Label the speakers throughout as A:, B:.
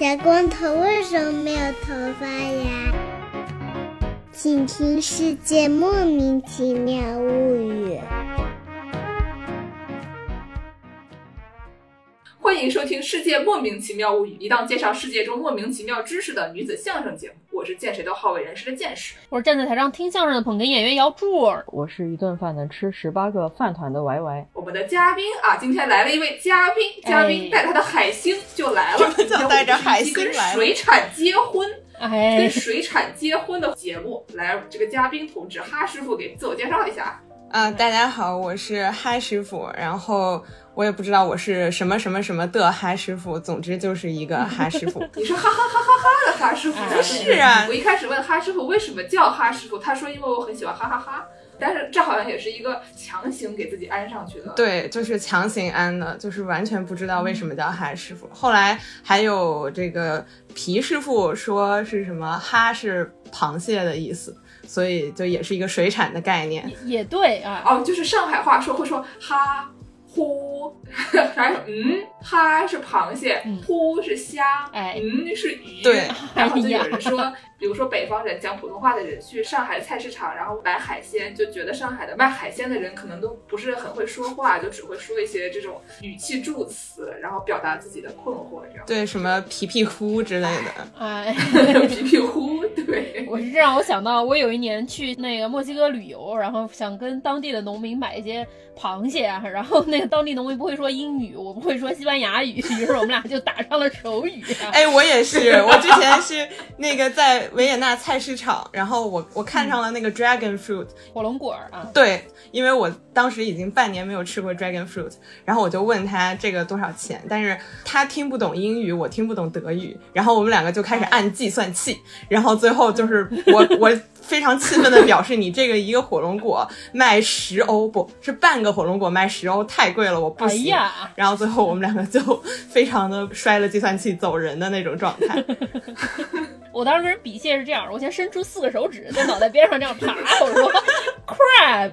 A: 小光头为什么没有头发呀？请听《世界莫名其妙物语》。
B: 欢迎收听《世界莫名其妙物语》，一档介绍世界中莫名其妙知识的女子相声节目。我是见谁都好为人师的见识，
C: 我是站在台上听相声的捧哏演员姚柱儿，
D: 我是一顿饭能吃十八个饭团的 Y Y。
B: 我们的嘉宾啊，今天来了一位嘉宾，嘉宾带他的海星就来了，
E: 就带着海星
B: 跟
E: 来了
B: 水产结婚。
C: 哎
B: 跟，水产结婚的节目，来，这个嘉宾同志哈师傅给自我介绍一下。
E: 啊、大家好，我是嗨师傅，然后我也不知道我是什么什么什么的哈师傅，总之就是一个 哈师傅。
B: 你是哈哈哈哈哈的哈师傅？
C: 不
E: 是啊
B: 我一开始问哈师傅为什么叫哈师傅，他说因为我很喜欢哈哈哈，但是这好像也是一个强行给自己安上去的。
E: 对，就是强行安的，就是完全不知道为什么叫哈师傅。后来还有这个皮师傅说是什么哈是螃蟹的意思，所以就也是一个水产的概念。
C: 也对啊，
B: 哦，就是上海话说会说哈呼，还有嗯哈是螃蟹，
C: 嗯
B: 呼是虾，
C: 哎
B: 嗯是鱼。
E: 对，
B: 然后就有人说，比如说北方人讲普通话的人去上海菜市场，然后买海鲜，就觉得上海的卖海鲜的人可能都不是很会说话，就只会说一些这种语气助词，然后表达自己的困惑，这样。
E: 对，什么皮皮呼之类的。
C: 哎，
B: 皮皮呼，对。
C: 我是这让我想到，我有一年去那个墨西哥旅游，然后想跟当地的农民买一些螃蟹啊，然后那个当地农民不会说英语，我不会说西班牙语，于是我们俩就打上了手语啊。
E: 哎，我也是，我之前是那个在维也纳菜市场，然后我我看上了那个 dragon fruit，、
C: 火龙果儿啊，
E: 对，因为我当时已经半年没有吃过 dragon fruit，然后我就问他这个多少钱，但是他听不懂英语，我听不懂德语，然后我们两个就开始按计算器，然后最后就是我我非常气愤的表示，你这个一个火龙果 卖十欧，不是半个火龙果卖十欧，太贵了，我不
C: 哎
E: 行。
C: 呀，
E: 然后最后我们两个就非常的摔了计算器走人的那种状态。
C: 我当时跟人比蟹是这样，我先伸出四个手指在脑袋边上这样爬，我说 crab，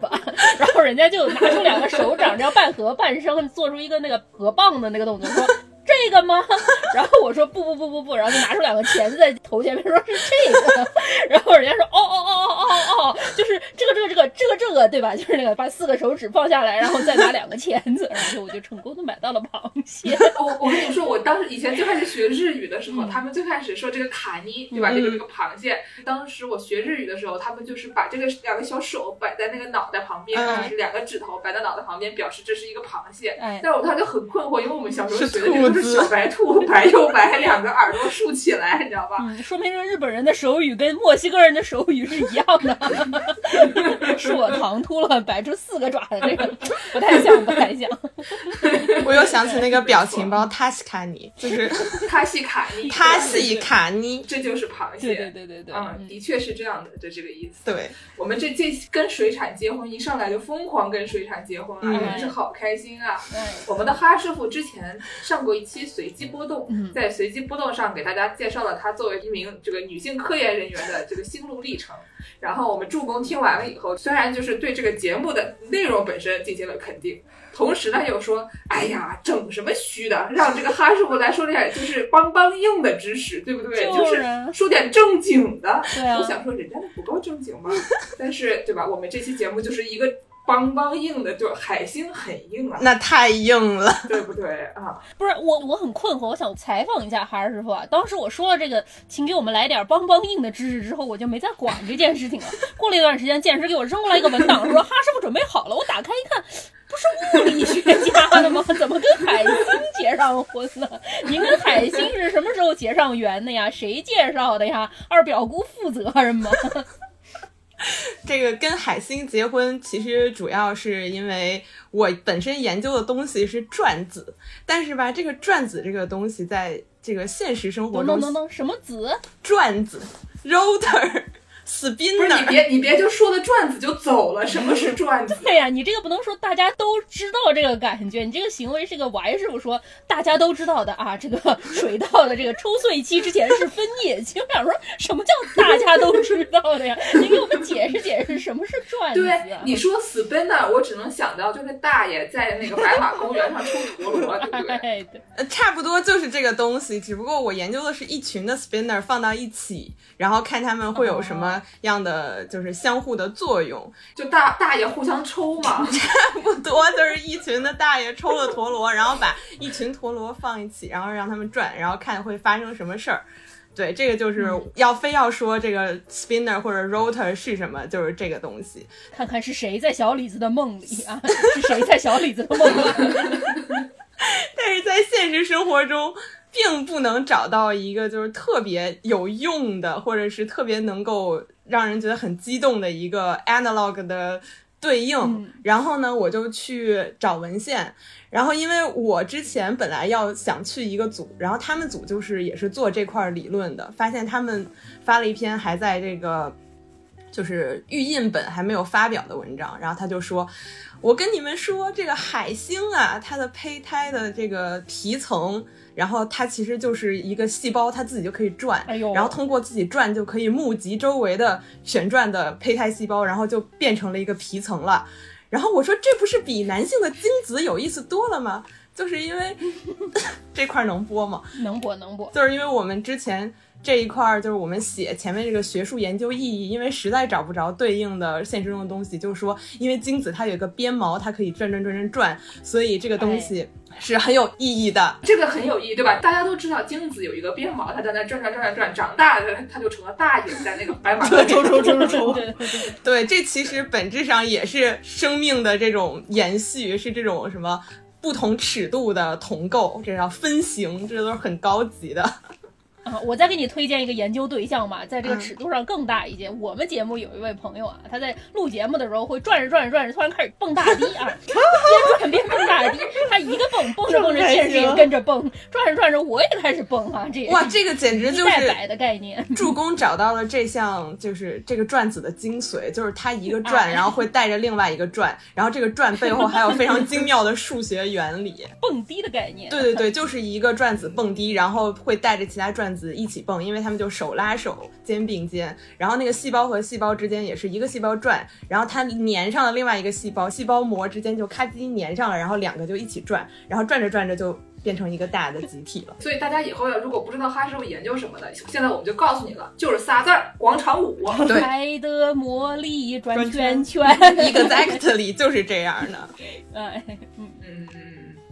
C: 然后人家就拿出两个手掌这样半合半生，做出一个那个合棒的那个动作，说。这个吗？然后我说不不不不不，然后就拿出两个钳子在头前面说是这个，然后人家说哦哦哦哦哦哦，就是这个这个这个这个这个对吧？就是那个把四个手指放下来，然后再拿两个钳子，然后我就成功的买到了螃蟹。
B: 我我跟你说，我当时以前最开始学日语的时候，他们最开始说这个卡尼，对吧？
C: 嗯
B: 这个这个螃蟹。当时我学日语的时候，他们就是把这个两个小手摆在那个脑袋旁边，
E: 嗯
B: 就是两个指头摆在脑袋旁边，表示这是一个螃蟹。
C: 哎，
B: 但是我当时就很困惑，因为我们小时候学的这个都是小白兔，白又白，两个耳朵竖起来，你知道吧？
C: 嗯，说明这日本人的手语跟墨西哥人的手语是一样的，是我唐突了，摆出四个爪的这个不太像，不太像。
E: 我又想起那个表情包，塔西卡尼，就是
B: 塔西卡尼，
E: 塔西卡尼。
B: 这就是螃蟹。
C: 对对对对对，
B: 嗯，的确是这样的，就这个意思。
E: 对，
B: 我们这这跟水产结婚，一上来就疯狂跟水产结婚啊，
E: 嗯
B: 真是好开心啊！
C: 哎，
B: 我们的哈师傅之前上过一期随机波动，
C: 嗯
B: 在随机波动上给大家介绍了她作为一名这个女性科研人员的这个心路历程。然后我们助攻听完了以后，虽然就是对这个节目的内容本身进行了肯定，同时呢又说，哎呀，整什么虚的，让这个哈师傅来说点就是邦邦硬的知识，对不对？
C: 就
B: 就是
C: 啊
B: 说点正经的。
C: 对啊
B: 我，想说人家的不够正经吗？但是对吧？我们这期节目就是一个邦邦硬的，就海星很硬啊，
E: 那太硬了。
B: 对不对啊？
C: 不是我，我很困惑，我想采访一下哈师傅啊。当时我说了这个，请给我们来点邦邦硬的知识之后，我就没再管这件事情了。过了一段时间，剑师给我扔过来一个文档，说哈师傅准备好了。我打开一看，不是物理学家的吗？怎么跟海星结上婚了？您跟海星是什么时候结上缘的呀？谁介绍的呀？二表姑负责任吗？
E: 这个跟海星结婚，其实主要是因为我本身研究的东西是转子，但是吧，这个转子这个东西在这个现实生活中，
C: 等等等等，什么子？
E: 转子 rotor
B: 不是你
E: spinner，
B: 别你别就说的转子就走了，什么是转子？
C: 对呀、你这个不能说大家都知道这个感觉，你这个行为是个歪师傅说大家都知道的啊，这个水稻的这个抽穗期之前是分叶期。我想说什么叫大家都知道的呀？你给我们解释解释什么是转子
B: 对
C: 啊？，
B: 你说 spinner，我只能想到就是大爷在那个白马公园上抽陀螺，对不对？
C: 哎，对，
E: 呃差不多就是这个东西，只不过我研究的是一群的 spinner 放到一起，然后看他们会有什么样的就是相互的作用。
B: 就大大爷互相抽嘛。
E: 差不多就是一群的大爷抽了陀螺，然后把一群陀螺放一起，然后让他们转，然后看会发生什么事儿。对，这个就是要非要说这个 spinner 或者 rotor 是什么，就是这个东西。
C: 看看是谁在小李子的梦里啊？是谁在小李子的梦里？
E: 但是在现实生活中，并不能找到一个就是特别有用的，或者是特别能够让人觉得很激动的一个 analog 的对应。
C: 嗯
E: 然后呢，我就去找文献。然后，因为我之前本来要想去一个组，然后他们组就是也是做这块理论的，发现他们发了一篇还在这个就是预印本还没有发表的文章，然后他就说，我跟你们说，这个海星啊，它的胚胎的这个皮层，然后它其实就是一个细胞，它自己就可以转，然后通过自己转就可以募集周围的旋转的胚胎细胞，然后就变成了一个皮层了。然后我说，这不是比男性的精子有意思多了吗？就是因为 这块能播吗？
C: 能播能播，
E: 就是因为我们之前这一块儿，就是我们写前面这个学术研究意义，因为实在找不着对应的现实中的东西，就是说，因为精子它有一个鞭毛，它可以转转转转转，所以这个东西是很有意义的。
B: 这个很有意义，对吧？大家都知道精子有一个鞭毛，它在那转转转转转，长大了它就成了大爷，在那个白马
E: 抽抽抽抽 抽，
C: 对对对，
E: 对，这其实本质上也是生命的这种延续，是这种什么不同尺度的同构，这叫分形，这都是很高级的。
C: 啊，我再给你推荐一个研究对象吧，在这个
E: 嗯
C: 尺度上更大一些。我们节目有一位朋友啊，他在录节目的时候会转着转着转着，突然开始蹦大 迪啊，边转边蹦大迪。他一个蹦蹦着蹦着，现实也跟着蹦，转着转着我也开始蹦啊，这也
E: 哇，这个简直就是
C: 代百的概念。
E: 助攻找到了这项就是这个转子的精髓，就是他一个转，
C: 哎
E: 然后会带着另外一个转，然后这个转背后还有非常精妙的数学原理。
C: 蹦迪的概念。
E: 对对对，就是一个转子蹦迪，然后会带着其他转子一起蹦，因为他们就手拉手，肩并肩，然后那个细胞和细胞之间也是一个细胞转，然后它粘上了另外一个细胞，细胞膜之间就咔叽粘上了，然后两个就一起转，然后转着转着就变成一个大的集体了。
B: 所以大家以后要如果不知道哈师傅研究什么的，现在我们就告诉你了，就是仨字儿：广场舞。
E: 对
C: 爱的魔力转
E: 转
C: 圈圈。
E: Exactly 就是这样的。
C: 哎，嗯，
B: 嗯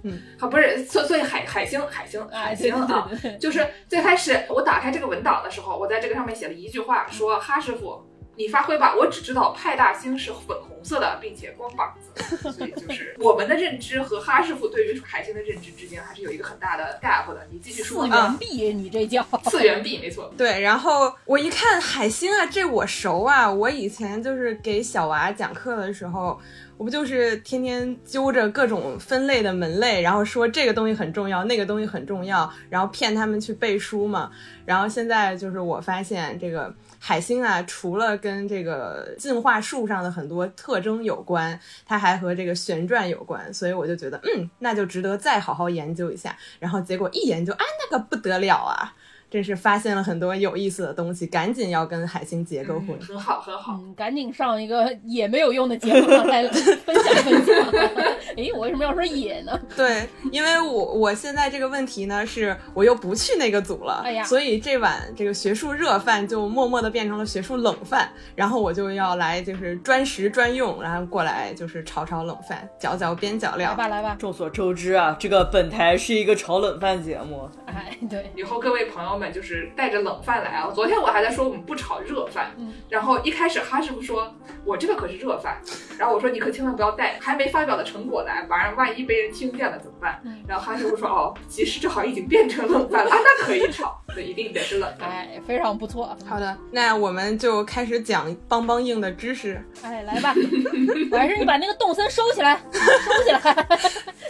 B: 嗯好，不是，所所以海海星海星海星啊，就是最开始我打开这个文档的时候，我在这个上面写了一句话，说哈师傅。你发挥吧，我只知道派大星是粉红色的，并且光膀子，所以就是我们的认知和哈师傅对于海星的认知之间还是有一个很大的 gap 的。你继续说
C: 次
B: 吧。
C: 元壁，你这叫
B: 次元壁，没错。
E: 对，然后我一看海星啊，这我熟啊！我以前就是给小娃讲课的时候，我不就是天天揪着各种分类的门类，然后说这个东西很重要，那个东西很重要，然后骗他们去背书嘛。然后现在就是我发现这个海星啊，除了跟这个进化树上的很多特特征有关，它还和这个旋转有关，所以我就觉得，嗯，那就值得再好好研究一下。然后结果一研究，哎，那个不得了啊！真是发现了很多有意思的东西，赶紧要跟海星结个婚。
B: 嗯很好，很好。
C: 嗯，赶紧上一个也没有用的节目上来分享分享。哎，我为什么要说也呢？
E: 对，因为我我现在这个问题呢，是我又不去那个组了，
C: 哎呀
E: 所以这碗这个学术热饭就默默的变成了学术冷饭，然后我就要来就是专食专用，然后过来就是炒炒冷饭，搅搅边角料来。
C: 吧来吧，
F: 众所周知啊，这个本台是一个炒冷饭节目。
C: 哎，对，
B: 以后各位朋友们就是带着冷饭来啊！昨天我还在说我们不炒热饭，
C: 嗯
B: 然后一开始哈师傅说我这个可是热饭，然后我说你可千万不要带还没发表的成果来，晚上万一被人听见了怎么办？
C: 嗯
B: 然后哈师傅说哦，其实这好像已经变成冷饭了，啊、那可以炒，对，一定得是冷饭。
C: 哎，非常不错。
E: 好的，那我们就开始讲邦邦硬的知识。
C: 哎，来吧，我还是你把那个动森收起来，收起来。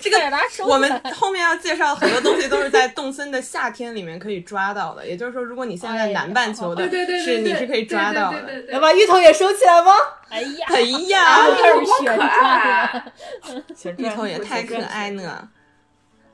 E: 这个我们后面要介绍很多东西都是在动森的夏天里面可以抓到的，也就是说，如果你现在在南半球的，
G: 对对对对，
E: 是你是可以抓到的。
F: 要把芋头也收起来吗？
C: 哎呀，
E: 哎呀，
C: 开始旋
G: 可爱
C: 了。
E: 芋头也太可爱呢。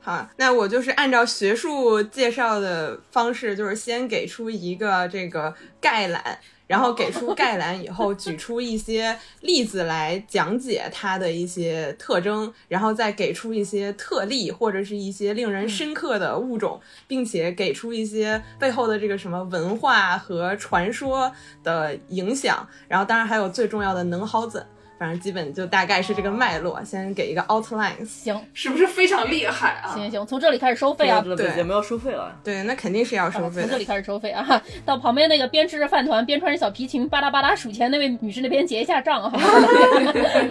E: 好，那我就是按照学术介绍的方式，就是先给出一个这个概览，然后给出概览以后，举出一些例子来讲解它的一些特征，然后再给出一些特例或者是一些令人深刻的物种，并且给出一些背后的这个什么文化和传说的影响，然后当然还有最重要的能好怎。反正基本就大概是这个脉络，先给一个 outlines。
C: 行
G: 是不是非常厉害啊？
C: 行行，从这里开始收费啊！
E: 对
F: 有没有收费了。
E: 对，那肯定是要收费的
C: 从这里。开始收费啊！到旁边那个边吃着饭团边穿着小皮裙吧嗒吧嗒数钱那位女士那边结一下账啊！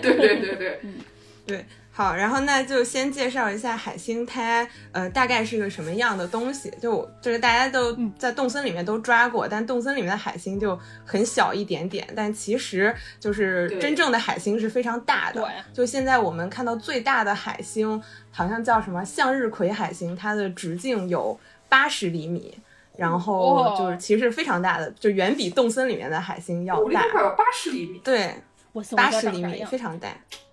G: 对对对对，嗯
E: 对，好，然后那就先介绍一下海星，它呃大概是个什么样的东西。就我这个大家都在动森里面都抓过，但动森里面的海星就很小一点点，但其实就是真正的海星是非常大的。就现在我们看到最大的海星，好像叫什么向日葵海星，它的直径有八十厘米。然后就是其实非常大的，就远比动森里面的海星要大
G: 我那个。快有八十厘米，
E: 对，八十厘米，非常大，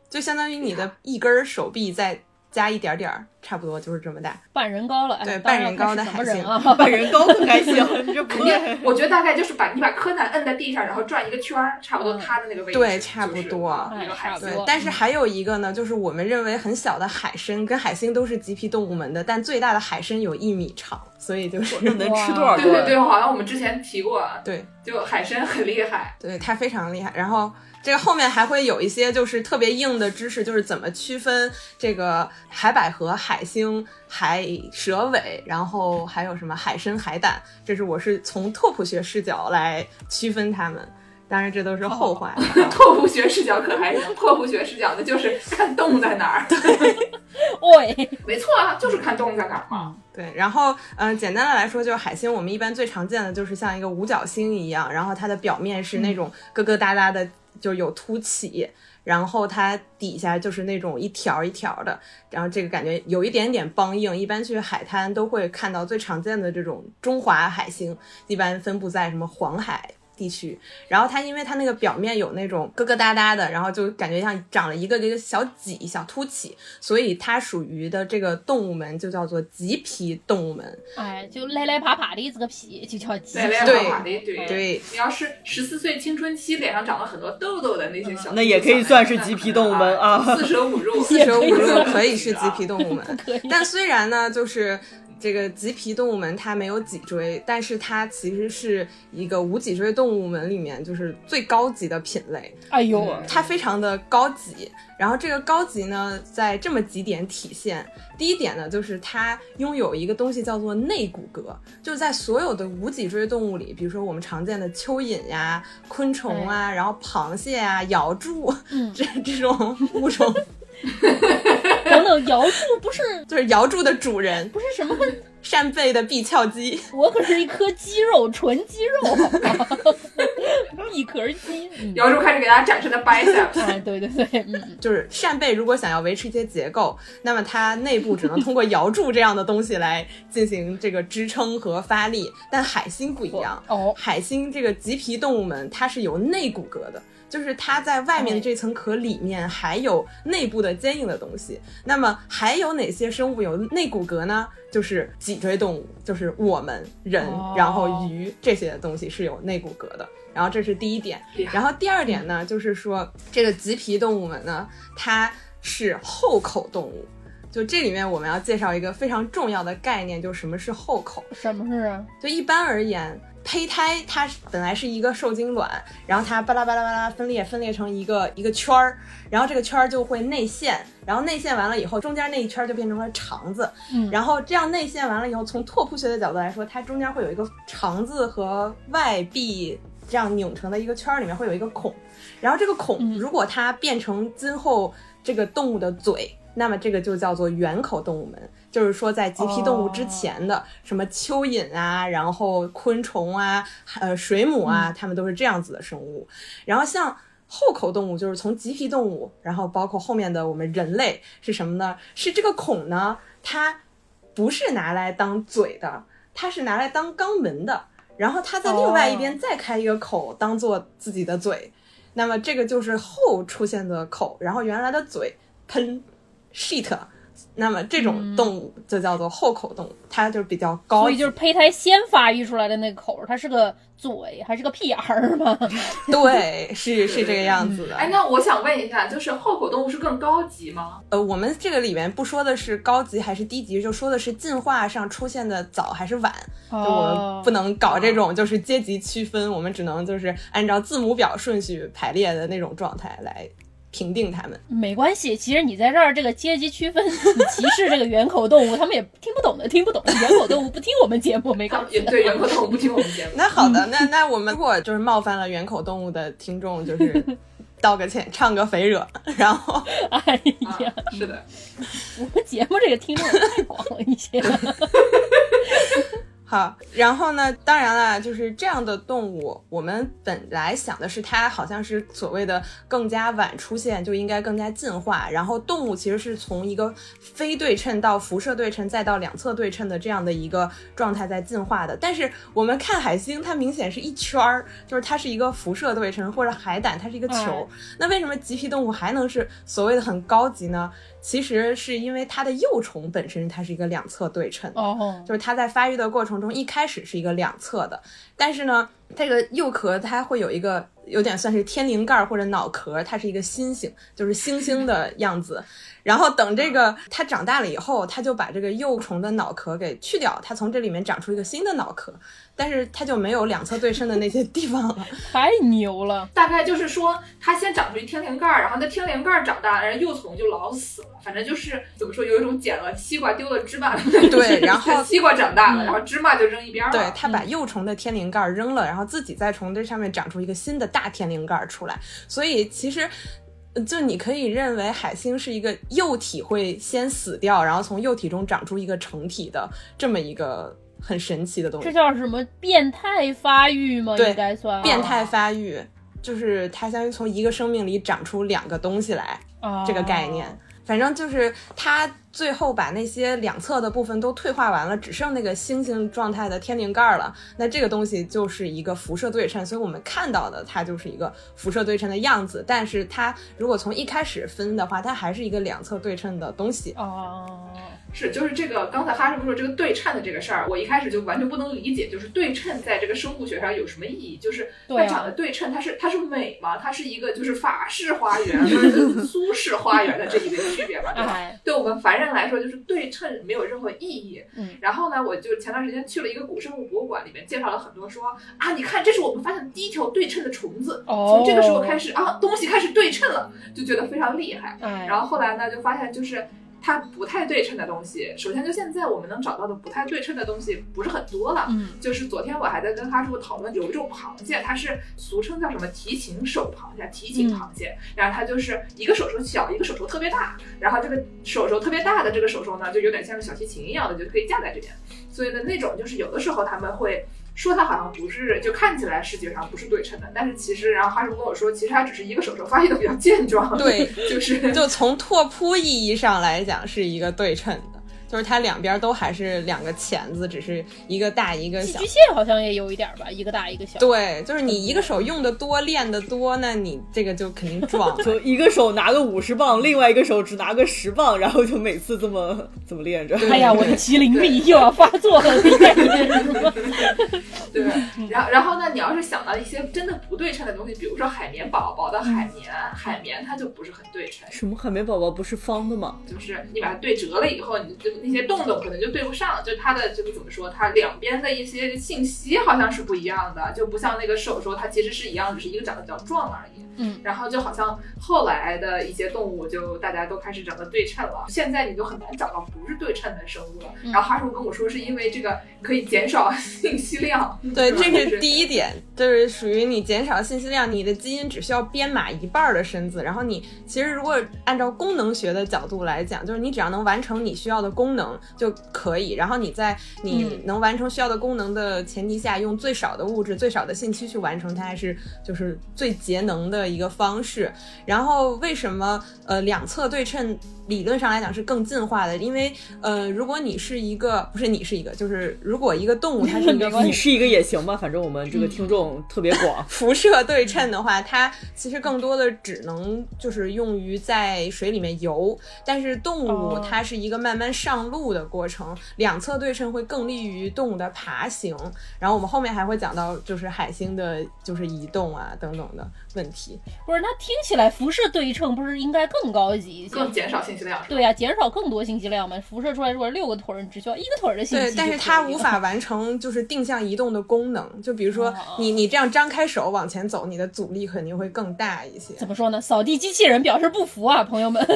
E: 就相当于你的一根手臂再加一点点儿，差不多就是这么大。
C: 半人高了，哎
E: 对半人高的海
C: 人啊？
F: 半人高可还行，你这
G: 肯定，我觉得大概就是把你把柯南摁在地上，然后转一个圈儿，差不多
C: 嗯
G: 他的那个位置，
E: 对差不多。对但是还有一个呢，就是我们认为很小的海参，跟海星都是棘皮动物门的，但最大的海参有一米长，所以就是
F: 能吃多少顿？
G: 对对对，好像我们之前提过，
E: 对
G: 就海参很厉害，
E: 对，它非常厉害。然后这个后面还会有一些就是特别硬的知识，就是怎么区分这个海百合、海星、海蛇尾，然后还有什么海参、海胆，这是我是从拓扑学视角来区分它们。当然，这都是后话。
G: 拓扑学视角可还行，拓扑学视角的就是看动物在哪儿，
C: 喂，
G: 没错啊，就是看动物在哪儿嘛。
E: 对，然后嗯、呃简单的来说，就是海星，我们一般最常见的就是像一个五角星一样，然后它的表面是那种疙疙瘩瘩的，就有凸起，然后它底下就是那种一条一条的，然后这个感觉有一点点梆硬。一般去海滩都会看到最常见的这种中华海星，一般分布在什么黄海。地区，然后它因为它那个表面有那种疙疙瘩瘩的，然后就感觉像长了一个一个小脊、小凸起，所以它属于的这个动物门就叫做棘皮动物门。
C: 哎，就赖赖爬爬的这个皮就叫鸡
G: 对，
C: 皮
G: 连
E: 对
G: 跑马的，对
E: 对
G: 你要是十四岁青春期脸上长了很多痘痘的那些小，
F: 那也可以算是棘皮动物门啊
G: 四舍五入，
E: 四舍五入可以是棘皮动物门，但虽然呢，就是这个棘皮动物门它没有脊椎，但是它其实是一个无脊椎动物门里面就是最高级的品类，
C: 哎呦，
G: 嗯
E: 它非常的高级。然后这个高级呢，在这么几点体现。第一点呢，就是它拥有一个东西叫做内骨骼，就是在所有的无脊椎动物里，比如说我们常见的蚯蚓呀、昆虫啊，然后螃蟹啊、瑶柱、
C: 嗯
E: 这这种物种，
C: 等等，瑶柱不是
E: 就是瑶柱的主人，
C: 不是什么，
E: 扇贝的臂鞘肌。
C: 我可是一颗肌肉，纯肌肉，好吗 一壳肌。嗯
G: 姚柱开始给大家展示的 bicep，
C: 哎，对对对，嗯嗯，
E: 就是扇贝如果想要维持一些结构，那么它内部只能通过瑶柱这样的东西来进行这个支撑和发力。但海星不一样，
C: 哦，
E: 海星这个棘皮动物们它是有内骨骼的，就是它在外面的这层壳里面还有内部的坚硬的东西。那么还有哪些生物有内骨骼呢？就是脊椎动物，就是我们人，
C: 哦
E: 然后鱼这些东西是有内骨骼的。然后这是第一点然后第二点呢，就是说这个棘皮动物们呢，它是后口动物。就这里面我们要介绍一个非常重要的概念，就是什么是后口。
C: 什么是啊？
E: 就一般而言，胚胎它本来是一个受精卵，然后它巴拉巴拉巴拉分裂，分裂成一个一个圈儿，然后这个圈儿就会内陷，然后内陷完了以后，中间那一圈儿就变成了肠子，
C: 嗯
E: 然后这样内陷完了以后，从拓扑学的角度来说，它中间会有一个肠子和外壁这样拧成的一个圈儿，里面会有一个孔，然后这个孔
C: 嗯
E: 如果它变成今后这个动物的嘴。那么这个就叫做圆口动物门，就是说在棘皮动物之前的什么蚯蚓啊，然后昆虫啊，呃水母啊，它们都是这样子的生物。然后像后口动物就是从棘皮动物，然后包括后面的我们人类是什么呢？是这个孔呢，它不是拿来当嘴的，它是拿来当肛门的，然后它在另外一边再开一个口，当做自己的嘴。那么这个就是后出现的口，然后原来的嘴喷 shit。那么这种动物就叫做后口动物，它就比较高级，
C: 所以就是胚胎先发育出来的那个口儿，它是个嘴还是个屁眼儿吗？
E: 对，是是这个样子的。
B: 哎，那我想问一下，就是后口动物是更高级吗？
E: 呃，我们这个里面不说的是高级还是低级，就说的是进化上出现的早还是晚。就我们不能搞这种就是阶级区分，我们只能就是按照字母表顺序排列的那种状态来评定他们。
C: 没关系，其实你在这儿这个阶级区分，你歧视这个圆口动物，他们也听不懂的，听不懂。圆口动物不听我们节目没关系。
B: 也对，圆口动物不听我们节目。
E: 那好的，那那我们如果就是冒犯了圆口动物的听众，就是道个歉，唱个肥惹，然后
C: 哎
B: 啊
C: 呀，
B: 是的，
C: 我们节目这个听众也太广了一些。
E: 好，然后呢，当然了，就是这样的动物，我们本来想的是它好像是所谓的更加晚出现，就应该更加进化。然后动物其实是从一个非对称到辐射对称，再到两侧对称的这样的一个状态在进化的。但是我们看海星，它明显是一圈儿，就是它是一个辐射对称，或者海胆它是一个球。那为什么棘皮动物还能是所谓的很高级呢？其实是因为它的幼虫本身它是一个两侧对称的。
C: 哦，
E: 就是它在发育的过程中，一开始是一个两侧的，但是呢，这个幼壳它会有一个有点算是天灵盖或者脑壳，它是一个星星，就是星星的样子。然后等这个它长大了以后，它就把这个幼虫的脑壳给去掉，它从这里面长出一个新的脑壳，但是它就没有两侧对称的那些地方了。
C: 太牛了！
B: 大概就是说，它先长出一天灵盖儿，然后那天灵盖儿长大了，然后幼虫就老死了。反正就是怎么说，有一种捡了西瓜丢了芝麻的感觉。
E: 对然后
B: 西瓜长大了，
C: 嗯
B: 然后芝麻就扔一边儿了。
E: 对，它把幼虫的天灵盖儿扔了，然后自己再从这上面长出一个新的大天灵盖儿出来。所以其实，呃就你可以认为海星是一个幼体会先死掉，然后从幼体中长出一个成体的这么一个很神奇的东西这。
C: 叫什么变态发育吗？
E: 对
C: 应该算
E: 变态发育就是它相当于从一个生命里长出两个东西来。
C: 啊
E: 这个概念。反正就是它最后把那些两侧的部分都退化完了，只剩那个星星状态的天灵盖儿了。那这个东西就是一个辐射对称，所以我们看到的它就是一个辐射对称的样子。但是它如果从一开始分的话，它还是一个两侧对称的东西。
C: 哦，
B: 是，就是这个刚才哈师傅说这个对称的这个事儿，我一开始就完全不能理解，就是对称在这个生物学上有什么意义？就是它长得对称，它是它是美吗？它是一个就是法式花园或者 是苏式花园的这一个区别嘛，对吧？
C: 哎，
B: 对我们凡人来说，就是对称没有任何意义。
C: 嗯，
B: 然后呢，我就前段时间去了一个古生物博物馆，里面介绍了很多说啊，你看这是我们发现的第一条对称的虫子，
C: 哦
B: 从这个时候开始啊，东西开始对称了，就觉得非常厉害。
C: 哎，
B: 然后后来呢，就发现就是它不太对称的东西，首先就现在我们能找到的不太对称的东西不是很多了。
C: 嗯，
B: 就是昨天我还在跟哈师傅讨论，有一种螃蟹，它是俗称叫什么提琴手螃蟹、提琴螃蟹，然后它就是一个手手小，一个手手特别大，然后这个手手特别大的这个手手呢，就有点像个小提琴一样的，就可以架在这边。所以呢，那种就是有的时候他们会。说它好像不是，就看起来视觉上不是对称的，但是其实，然后哈什跟我说，其实它只是一个手手发育的比较健壮，
E: 对，
B: 就是
E: 就从拓扑意义上来讲，是一个对称的，就是它两边都还是两个钳子，只是一个大一个小
C: 寄居。蟹好像也有一点吧，一个大一个小。
E: 对，就是你一个手用的多，练的多，那你这个就肯定壮。
F: 就一个手拿个五十磅，另外一个手只拿个十磅，然后就每次这么 这么练着。
E: 对
C: 哎呀，我的麒麟臂又要发作了，你看你这是么？
B: 对，然后然后呢，你要是想到一些真的不对称的东西，比如说海绵宝宝的海绵，海绵它就不是很对称，
F: 什么海绵宝宝不是方的吗？
B: 就是你把它对折了以后，你这个那些洞洞可能就对不上，就它的这个怎么说，它两边的一些信息好像是不一样的，就不像那个手说它其实是一样，只是一个长得比较壮而已。
C: 嗯，
B: 然后就好像后来的一些动物就大家都开始长得对称了，现在你就很难找到不是对称的生物了。
C: 嗯
B: 然后哈叔跟我说是因为这个可以减少 信息量，
E: 对，
B: 吧
E: 这 是第一点，就是属于你减少信息量，你的基因只需要编码一半儿的身子，然后你其实如果按照功能学的角度来讲，就是你只要能完成你需要的功能就可以，然后你在你
C: 嗯
E: 能完成需要的功能的前提下，用最少的物质、最少的信息去完成它，还是就是最节能的的一个方式。然后为什么呃两侧对称理论上来讲是更进化的？因为呃如果你是一个不是你是一个，就是如果一个动物它是一个
F: 你是一个也行吧，反正我们这个听众特别广。
E: 辐射对称的话，它其实更多的只能就是用于在水里面游，但是动物
C: 哦
E: 它是一个慢慢上路的过程，两侧对称会更利于动物的爬行。然后我们后面还会讲到就是海星的就是移动啊等等的问题。
C: 不是，那听起来辐射对称不是应该更高级一些？
B: 更减少信息量？
C: 对呀、减少更多信息量嘛。辐射出来如果六个腿儿，你只需要一个腿儿的信息
E: 对，但是它无法完成就是定向移动的功能。就比如说
C: 哦
E: 你你这样张开手往前走，你的阻力肯定会更大一些。
C: 怎么说呢？扫地机器人表示不服啊，朋友们。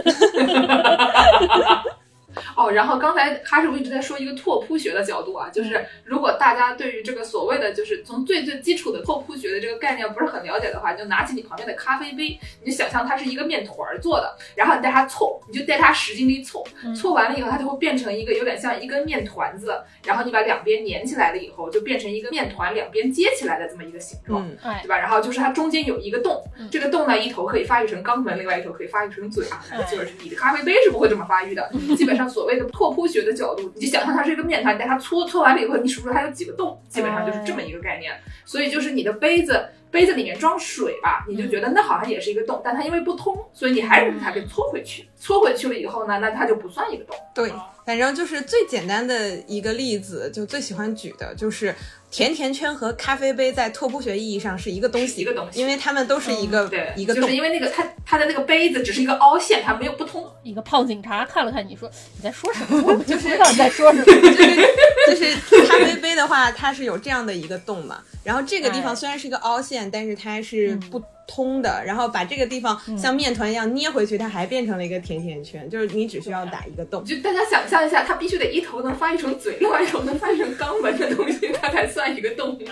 B: 哦，然后刚才哈师傅一直在说一个拓扑学的角度啊，就是如果大家对于这个所谓的就是从最最基础的拓扑学的这个概念不是很了解的话，你就拿起你旁边的咖啡杯，你就想象它是一个面团儿做的，然后你带它凑，你就带它使劲地凑，凑完了以后它就会变成一个有点像一根面团子，然后你把两边粘起来了以后，就变成一个面团两边接起来的这么一个形状。对，吧？然后就是它中间有一个洞，
C: 嗯
B: 这个洞呢一头可以发育成肛门，另外一头可以发育成嘴啊。
C: 哎
B: 就是你的咖啡杯是不会这么发育的。基本上所谓的拓扑学的角度，你就想象它是一个面团，你带它搓搓完了以后，你数数它有几个洞，基本上就是这么一个概念。所以就是你的杯子。杯子里面装水吧，你就觉得那好像也是一个洞，但它因为不通，所以你还是把它给搓回去。搓回去了以后呢，那它就不算一个洞。
E: 对，反正就是最简单的一个例子，就最喜欢举的就是甜甜圈和咖啡杯在拓扑学意义上是一个东西，
B: 一个东西
E: 因为它们都是一个、
B: 对，
E: 一个洞
B: 就是。因为那个它它的那个杯子只是一个凹陷，它没有不通。
C: 一个胖警察看了看你说你在说什么，我就不知道你在说什么。
E: 就是咖啡杯的话，它是有这样的一个洞嘛，然后这个地方
C: 哎
E: 虽然是一个凹陷，但是它是不通的，然后把这个地方像面团一样捏回去，它还变成了一个甜甜圈，就是你只需要打一个洞。
B: 就大家想象一下，它必须得一头能翻译成嘴，另外一头能翻译成肛门的东西，它才算一个洞。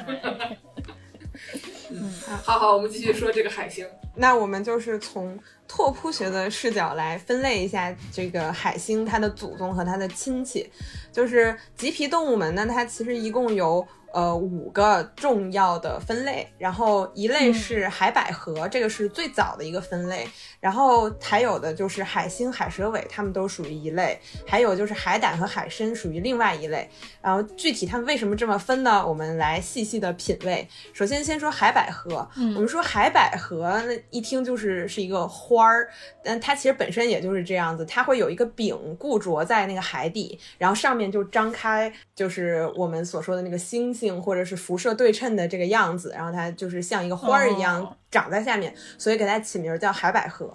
B: 嗯，好好，我们继续说这个海星。
E: 那我们就是从拓扑学的视角来分类一下这个海星它的祖宗和它的亲戚，就是棘皮动物们呢，它其实一共有。呃，五个重要的分类，然后一类是海百合，这个是最早的一个分类，然后还有的就是海星、海蛇尾，它们都属于一类，还有就是海胆和海参属于另外一类。然后具体它们为什么这么分呢？我们来细细的品味。首先先说海百合，
C: 嗯
E: 我们说海百合，那一听就是是一个花儿，但它其实本身也就是这样子，它会有一个柄固着在那个海底，然后上面就张开，就是我们所说的那个星星或者是辐射对称的这个样子，然后它就是像一个花儿一样
C: 哦
E: 长在下面，所以给它起名儿叫海百合。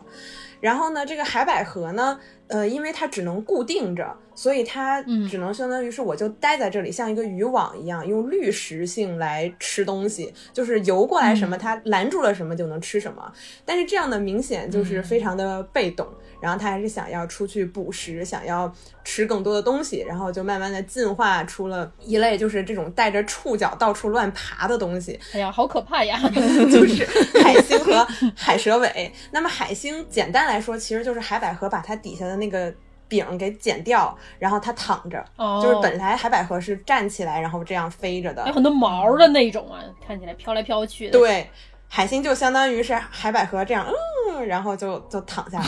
E: 然后呢，这个海百合呢，呃，因为它只能固定着，所以它
C: 嗯。
E: 只能相当于是我就待在这里，像一个渔网一样，用滤食性来吃东西，就是游过来什么，它拦住了什么就能吃什么。但是这样的明显就是非常的被动，然后它还是想要出去捕食，想要吃更多的东西，然后就慢慢的进化出了一类就是这种带着触角到处乱爬的东西，
C: 哎呀，好可怕呀！
E: 就是海星和海蛇尾。那么海星简单来说，其实就是海百合把它底下的那个柄给剪掉，然后它躺着，
C: 哦，
E: 就是本来海百合是站起来，然后这样飞着的。
C: 有很多毛的那种啊，看起来飘来飘去的。，
E: 对，海星就相当于是海百合这样，嗯，然后就就躺下了。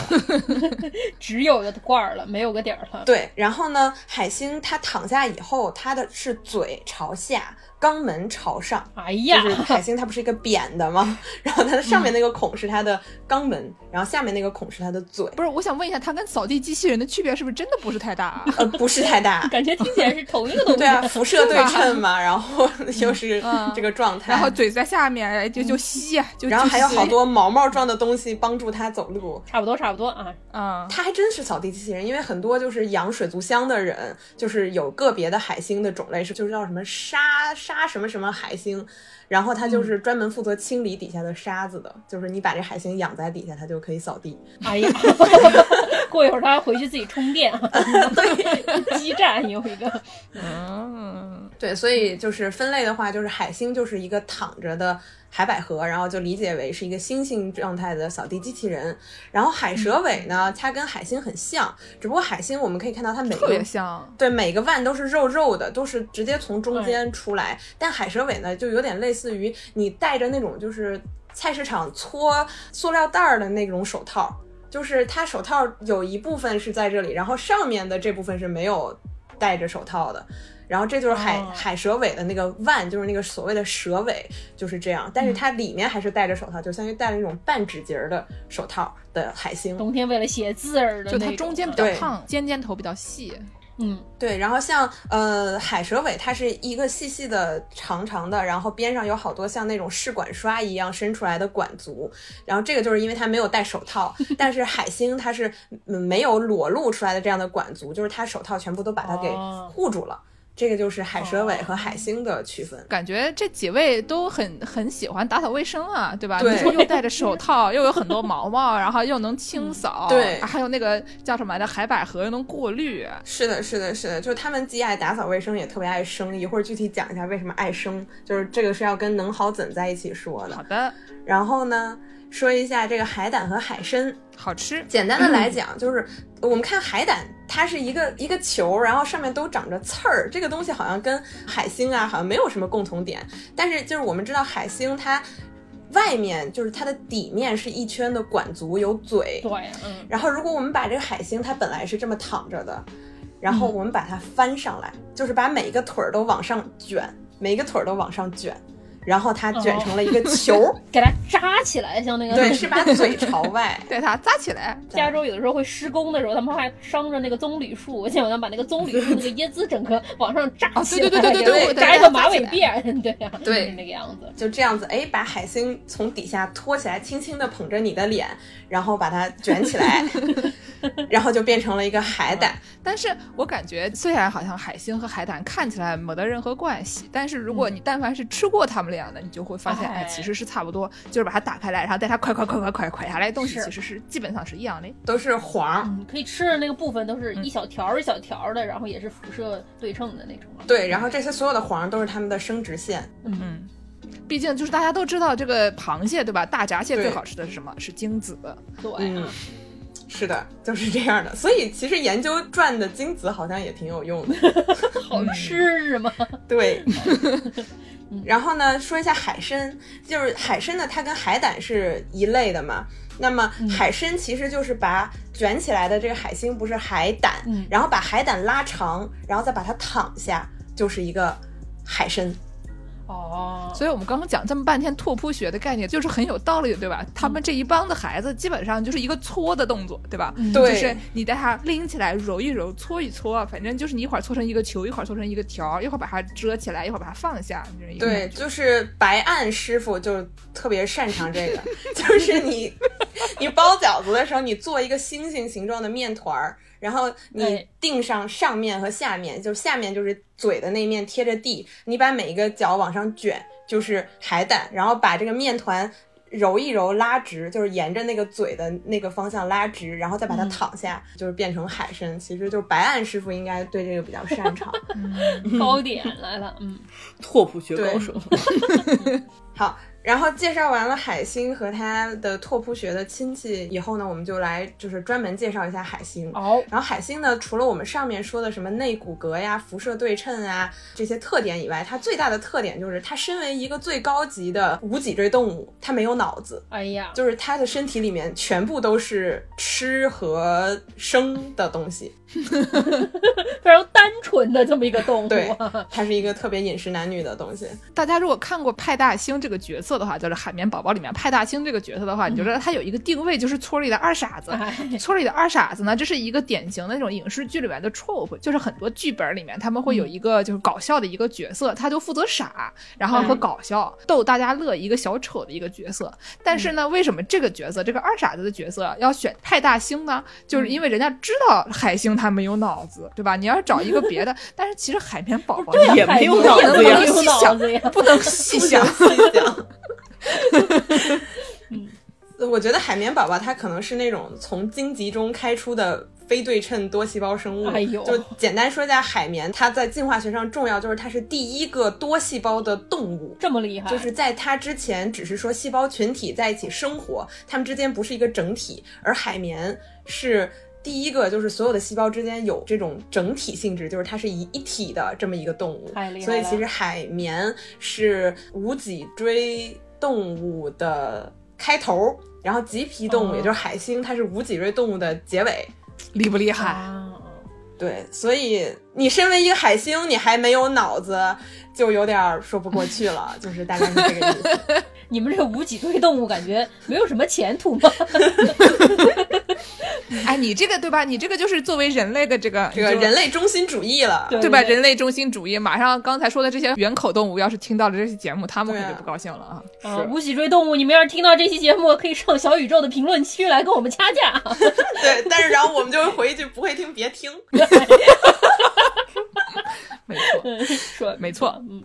C: 只有个罐儿了，没有个底儿了。
E: 对，然后呢，海星它躺下以后，它的是嘴朝下，肛门朝上。
C: 哎呀
E: 就，是海星它不是一个扁的吗？然后它的上面那个孔是它的肛门，然后下面那个孔是它的嘴，
H: 不是，我想问一下，它跟扫地机器人的区别是不是真的不是太大、啊？
E: 呃，不是太大。
C: 感觉听起来是同一个东西。
E: 对啊，辐射对称嘛，然后又是
H: 嗯
E: 这个状态，
H: 然后嘴在下面，哎就就吸呀、就
E: 然后还有好多毛毛状的东西帮助它走路。
C: 差不多差不多啊。
H: 嗯，
E: 它还真是扫地机器人，因为很多就是养水族箱的人，就是有个别的海星的种类是就是叫什么沙沙什么什么海星，然后它就是专门负责清理底下的沙子的，就是你把这海星养在底下，它就可以扫地。
C: 哎呀，过一会儿他回去自己充电啊。对，基站有一个。
H: 嗯，
E: 对，所以就是分类的话，就是海星就是一个躺着的海百合，然后就理解为是一个星星状态的扫地机器人。然后海蛇尾呢，它跟海星很像，只不过海星我们可以看到它每
H: 特别
E: 个
H: 像。
E: 对每个腕都是肉肉的，都是直接从中间出来。但海蛇尾呢，就有点类似于你戴着那种就是。菜市场搓塑料袋儿的那种手套，就是它手套有一部分是在这里，然后上面的这部分是没有戴着手套的。然后这就是海、
C: 哦
E: 海蛇尾的那个腕，就是那个所谓的蛇尾，就是这样。但是它里面还是戴着手套，就相当于戴了那种半指节儿的手套的海星。
C: 冬天为了写字儿的
B: 就，它中间比较胖，尖尖头比较细。
C: 嗯，
E: 对，然后像呃海蛇尾，它是一个细细的、长长的，然后边上有好多像那种试管刷一样伸出来的管足，然后这个就是因为它没有戴手套，但是海星它是嗯没有裸露出来的这样的管足，就是它手套全部都把它给
C: 哦
E: 护住了。这个就是海蛇尾和海星的区分。
B: 感觉这几位都很 很喜欢打扫卫生啊，对吧？
E: 对
B: 你说又戴着手套，又有很多毛毛，然后又能清扫，
E: 对
B: 还有那个叫什么来着，海百合又能过滤，
E: 是的，是的，是的，就是他们既爱打扫卫生，也特别爱生。一会儿具体讲一下为什么爱生，就是这个是要跟能好怎在一起说的
B: 好。的，
E: 然后呢，说一下这个海胆和海参。
B: 好吃。
E: 简单的来 讲，就是我们看海胆，它是一个一个球，然后上面都长着刺儿。这个东西好像跟海星啊，好像没有什么共同点。但是就是我们知道海星它外面就是它的底面是一圈的管足，有嘴。
C: 对，嗯，
E: 然后如果我们把这个海星，它本来是这么躺着的，然后我们把它翻上来，就是把每一个腿儿都往上卷，每一个腿儿都往上卷，然后它卷成了一个球。
C: 给它扎起来，像那个
E: 对，是把嘴朝外。
B: 对它扎起来，
C: 加州有的时候会施工的时候，他们还伤着那个棕榈树，我想要把那个棕榈树那个椰子整个往上扎
B: 啊
C: 起来，
B: 对对对对
E: 对对
C: 扎一个马尾辫，对呀，
E: 对
C: 就是那个样子。
E: 就这样子，哎，把海星从底下托起来，轻轻的捧着你的脸，然后把它卷起来，然后就变成了一个海胆。
B: 但是我感觉虽然好像海星和海胆看起来没得任何关系，但是如果你但凡是吃过它们俩的，你就会发现，哎，
C: 哎
B: 其实是差不多，就是把它打开来，然后带它快快快快快快下来的东西，其实是基本上是一样的。
E: 都是黄，
C: 嗯，可以吃的那个部分都是一小条一小条儿的，然后也是辐射对称的那种。
E: 对，然后这些所有的黄都是它们的生殖腺。
B: 嗯，毕竟就是大家都知道这个螃蟹对吧？大闸蟹最好吃的是什么？是精子。
C: 对，
E: 是的，就是这样的。所以其实研究转的精子好像也挺有用的。
C: 好吃是吗？
E: 对。然后呢，说一下海参，就是海参呢，它跟海胆是一类的嘛。那么海参其实就是把卷起来的这个海星不是海胆，
C: 嗯
E: 然后把海胆拉长，然后再把它躺下，就是一个海参。
C: 哦，
B: 所以我们刚刚讲这么半天拓扑学的概念，就是很有道理的，对吧？他们这一帮的孩子基本上就是一个搓的动作，对吧？
E: 对
B: 就是你带他拎起来揉一揉，搓一搓，反正就是你一会儿搓成一个球，一会儿搓成一个条，一会儿把它遮起来，一会儿把它放下，
E: 对，就是白案师傅就特别擅长这个，就是你 你包饺子的时候，你做一个星星形状的面团儿，然后你定上上面和下面，就是下面就是嘴的那面贴着地，你把每一个角往上卷，就是海胆，然后把这个面团。揉一揉，拉直，就是沿着那个嘴的那个方向拉直，然后再把它躺下，就是变成海参。其实就是白岸师傅应该对这个比较擅长。
C: 糕点来了，嗯，
F: 拓扑学高手，
E: 好，然后介绍完了海星和它的拓扑学的亲戚以后呢，我们就来就是专门介绍一下海星。
C: 哦，
E: 然后海星呢，除了我们上面说的什么内骨骼呀、辐射对称啊这些特点以外，它最大的特点就是它身为一个最高级的无脊椎动物，它没有脑子，
C: 哎呀，
E: 就是它的身体里面全部都是吃和生的东西。
C: 非常单纯的这么一个动物，
E: 对，它是一个特别饮食男女的东西。
B: 大家如果看过派大星这个角色的话，就是《海绵宝宝》里面派大星这个角色的话，你就知道他有一个定位，就是村里的二傻子。
C: 哎，
B: 村里的二傻子呢，这是一个典型的那种影视剧里面的 trope，就是很多剧本里面他们会有一个就是搞笑的一个角色，他就负责傻，然后和搞笑逗大家乐一个小丑的一个角色。但是呢，为什么这个角色这个二傻子的角色要选派大星呢？就是因为人家知道海星他没有脑子，对吧？你要是找一个别的，但是其实海绵宝宝，
F: 也没有脑子呀
C: 也没有脑子呀，
B: 不能细想。
E: 我觉得海绵宝宝它可能是那种从荆棘中开出的非对称多细胞生物。
C: 哎呦
E: 就简单说一下海绵，它在进化学上重要，就是它是第一个多细胞的动物。
C: 这么厉害，
E: 就是在它之前，只是说细胞群体在一起生活，它们之间不是一个整体，而海绵是第一个，就是所有的细胞之间有这种整体性质，就是它是一一体的这么一个动物。
C: 太厉害了
E: 所以其实海绵是无脊椎动物的开头，然后棘皮动物、
C: 哦
E: 也就是海星，它是无脊椎动物的结尾。
B: 厉不厉害？
C: 啊，
E: 对，所以你身为一个海星，你还没有脑子，就有点儿说不过去了，就是大概是这个意思。
C: 你们这无脊椎动物感觉没有什么前途吗？
B: 哎，你这个对吧？你这个就是作为人类的这个
E: 这个人类中心主义了，
C: 对
B: 对吧？人类中心主义，马上刚才说的这些原口动物，要是听到了这期节目，他们可就不高兴了啊！
C: 啊，无脊椎动物，你们要是听到这期节目，可以上小宇宙的评论区来跟我们掐架。
E: 对，但是然后我们就会回一句不会听别听。
B: 没错，
C: 说
B: 没错，
C: 嗯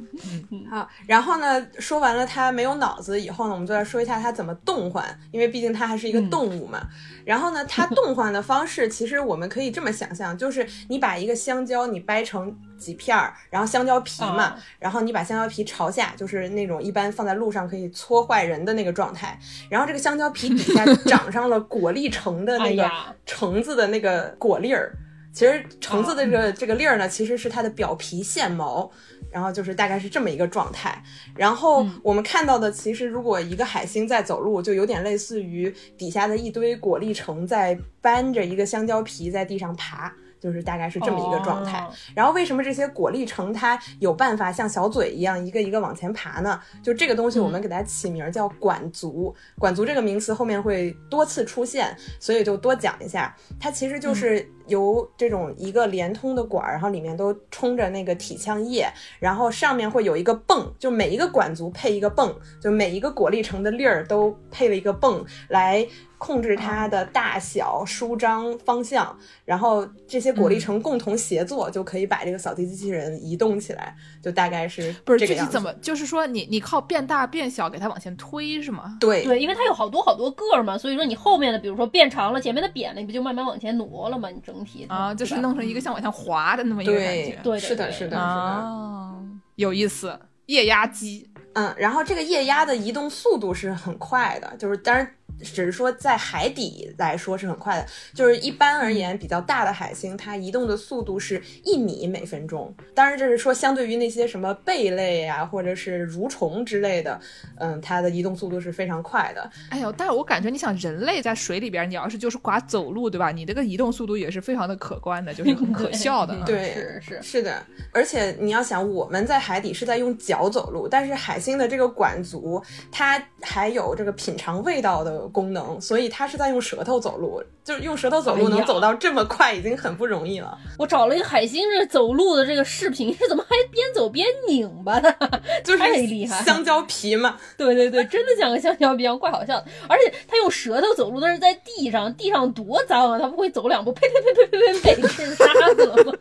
C: 嗯，
E: 好，然后呢，说完了它没有脑子以后呢，我们就来说一下它怎么动换，因为毕竟它还是一个动物嘛。然后呢，它动换的方式其实我们可以这么想象，就是你把一个香蕉你掰成几片儿，然后香蕉皮嘛，
C: 啊
E: 然后你把香蕉皮朝下，就是那种一般放在路上可以搓坏人的那个状态。然后这个香蕉皮底下 长上了果粒橙的那个橙子的那个果粒儿。其实橙子的这个、这个粒儿呢，其实是它的表皮线毛，然后就是大概是这么一个状态。然后我们看到的，其实如果一个海星在走路，就有点类似于底下的一堆果粒橙在搬着一个香蕉皮在地上爬。就是大概是这么一个状态。
C: 哦
E: 然后为什么这些果粒橙它有办法像小嘴一样一个一个往前爬呢？就这个东西，我们给它起名叫管足。管足这个名词后面会多次出现，所以就多讲一下。它其实就是由这种一个连通的管儿，然后里面都充着那个体腔液，然后上面会有一个泵，就每一个管足配一个泵，就每一个果粒橙的粒儿都配了一个泵来。控制它的大小、舒张、方向，然后这些果粒橙共同协作，就可以把这个扫地机器人移动起来，就大概是
B: 不是
E: 这个样子。
B: 具体怎么？就是说你你靠变大变小给它往前推是吗？
E: 对
C: 对，因为它有好多好多个儿嘛，所以说你后面的，比如说变长了，前面的扁了，你不就慢慢往前挪了吗？你整体
B: 啊，就是弄成一个像往下滑的那么一个感觉。
C: 对
E: 是的，
C: 对
E: 是的，是的。
B: 哦，有意思，液压机。
E: 嗯，然后这个液压的移动速度是很快的，就是当然只是说在海底来说是很快的，就是一般而言比较大的海星，它移动的速度是一米每分钟。当然这是说相对于那些什么贝类啊，或者是蠕虫之类的，嗯，它的移动速度是非常快的。
B: 哎呦，但是我感觉你想人类在水里边，你要是就是寡走路，对吧？你这个移动速度也是非常的可观的，就是很可笑的。
E: 对，
C: 是是
E: 是的，而且你要想，我们在海底是在用脚走路，但是海星的这个管足，它还有这个品尝味道的功能，所以它是在用舌头走路，就是用舌头走路能走到这么快，已经很不容易了。
C: 我找了一个海星这走路的这个视频，是怎么还边走边拧巴的？
E: 就是
C: 太厉害了
E: 香蕉皮嘛，
C: 对对对，真的像个香蕉皮一样，怪好笑的。而且他用舌头走路，那是在地上，地上多脏啊！他不会走两步，呸呸呸呸呸呸呸，吃沙子了吗？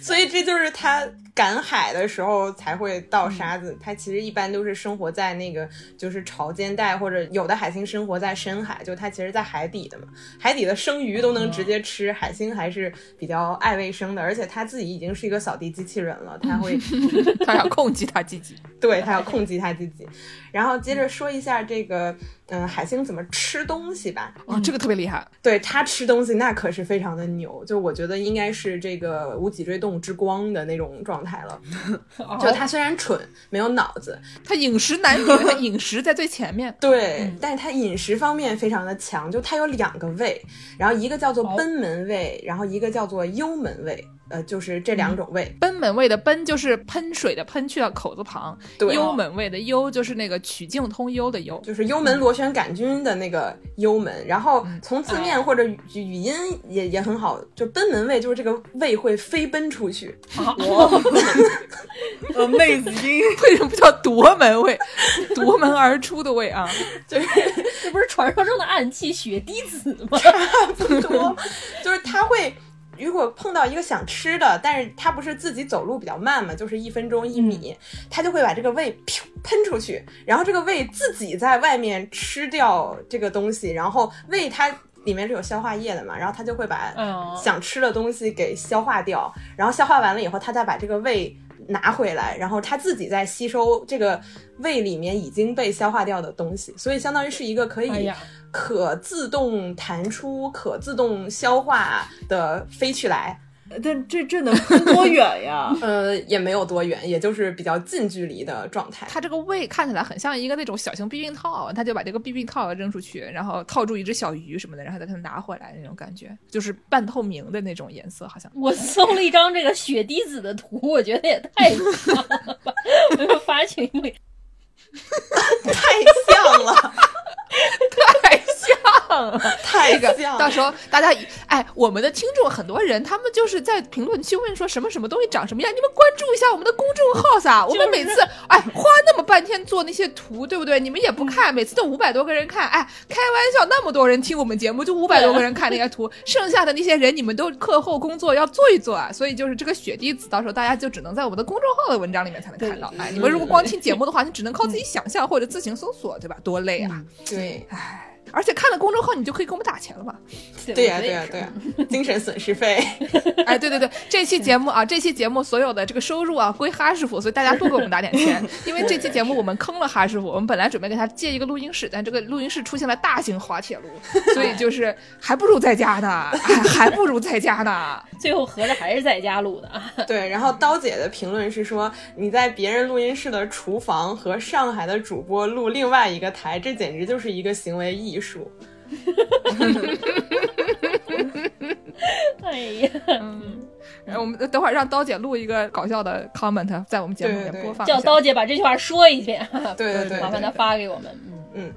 E: 所以这就是它赶海的时候才会倒沙子。它其实一般都是生活在那个就是潮间带，或者有的海星生活在深海，就它其实在海底的嘛。海底的生鱼都能直接吃，海星还是比较爱卫生的，而且它自己已经是一个扫地机器人了，它会
B: 他要控制他自己。
E: 对它要控制它自己。然后接着说一下这个，嗯，海星怎么吃东西吧。
B: 哦，这个特别厉害。
E: 对它吃东西那可是非常的牛，就我觉得应该是这个无脊椎动物之光的那种状态了。就它虽然蠢，没有脑子，
B: 他饮食男女，他饮食在最前面。
E: 对，但是它饮食方面非常的强，就它有两个胃，然后一个叫做贲门胃，然后一个叫做幽门胃，呃，就是这两种味。
B: 贲门味的贲就是喷水的喷，去掉口字旁；
E: 对
B: 幽门味的幽就是那个曲径通幽的幽。
E: 就是幽门螺旋杆菌的那个幽门，然后从字面或者语语音也也很好，就贲门味就是这个胃会飞奔出去，
F: 呃，妹子音，
B: 为什么不叫夺门味？夺门而出的味啊！
E: 就是
C: 这不是传说中的暗器血滴子吗？
E: 差不多，就是它会。如果碰到一个想吃的，但是它不是自己走路比较慢嘛，就是一分钟一米，它就会把这个胃噗喷出去，然后这个胃自己在外面吃掉这个东西，然后胃它里面是有消化液的嘛，然后它就会把
C: 嗯。
E: 想吃的东西给消化掉，然后消化完了以后，它再把这个胃拿回来，然后它自己再吸收这个胃里面已经被消化掉的东西，所以相当于是一个可以可自动弹出、可自动消化的飞去来。
F: 但这这能飞多远呀？
E: 呃，也没有多远，也就是比较近距离的状态。
B: 它这个胃看起来很像一个那种小型避孕套，它就把这个避孕套扔出去，然后套住一只小鱼什么的，然后再给它拿回来那种感觉，就是半透明的那种颜色，好像。
C: 我搜了一张这个血滴子的图，我觉得也太像了吧！我就发群里，
E: 太像了，
B: 太像了，
E: 太
B: 这个
E: 像了。
B: 到时候大家以哎，我们的听众很多人，他们就是在评论区问说什么什么东西长什么样，你们关注一下我们的公众号噻。我们每次哎花那么半天做那些图，对不对？你们也不看，每次都五百多个人看，哎，开玩笑，那么多人听我们节目，就五百多个人看那些图，剩下的那些人你们都课后工作要做一做啊。所以就是这个血滴子，到时候大家就只能在我们的公众号的文章里面才能看到。哎，你们如果光听节目的话，你只能靠自己想象或者自行搜索，对吧？多累啊！
E: 对
B: 而且看了公众号，你就可以给我们打钱了嘛。
E: 对呀、对呀、对呀、精神损失费。
B: 哎，对对对，这期节目啊，这期节目所有的这个收入啊归哈师傅，所以大家多给我们打点钱，因为这期节目我们坑了哈师傅，我们本来准备给他借一个录音室，但这个录音室出现了大型滑铁卢，所以就是还不如在家呢，哎，还不如在家呢。
C: 最后合着还是在家录的啊。
E: 对，然后刀姐的评论是说，你在别人录音室的厨房和上海的主播录另外一个台，这简直就是一个行为艺术。
C: 哎呀，
B: 然后我们等会儿让刀姐录一个搞笑的 comment 在我们节目里播放。
C: 叫刀姐把这句话说一遍，
E: 对对对
C: 麻烦她发给我们。嗯嗯，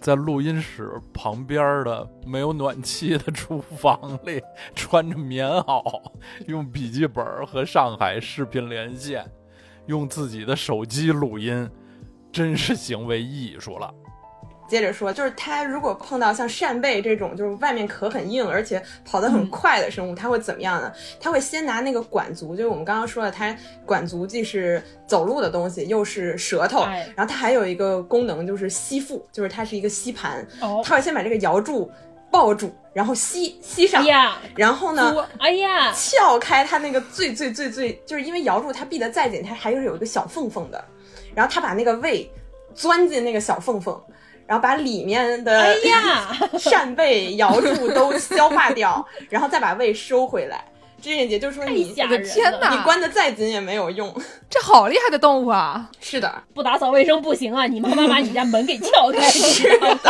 I: 在录音室旁边的没有暖气的厨房里，穿着棉袄，用笔记本和上海视频连线，用自己的手机录音，真是行为艺术了。
E: 接着说，就是它如果碰到像扇贝这种，就是外面壳很硬，而且跑得很快的生物，它会怎么样呢？它会先拿那个管足，就是我们刚刚说的，它管足既是走路的东西，又是舌头，
C: 哎
E: 然后它还有一个功能就是吸附，就是它是一个吸盘，
C: 哦，
E: 它会先把这个摇住、抱住，然后吸吸上
C: 哎，呀，
E: 然后呢？
C: 哎呀，
E: 撬开它那个最最最最，就是因为摇住它闭得再紧，它还是有一个小缝缝的，然后它把那个胃钻进那个小缝缝，然后把里面的
C: 哎呀，
E: 扇贝、瑶柱都消化掉，然后再把胃收回来。志愿姐就是说
C: 太
E: 你！
B: 天哪
E: 你关的再紧也没有用。
B: 这好厉害的动物啊！
E: 是的，
C: 不打扫卫生不行啊！你妈妈把你家门给撬开，是的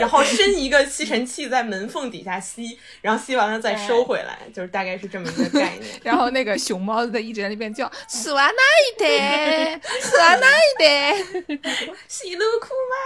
E: 然后伸一个吸尘器在门缝底下吸，然后吸完了再收回来，就是大概是这么一个概念。
B: 然后那个熊猫在一直在那边叫“死完那一点，死完那一点
E: 喜怒哭嘛，”，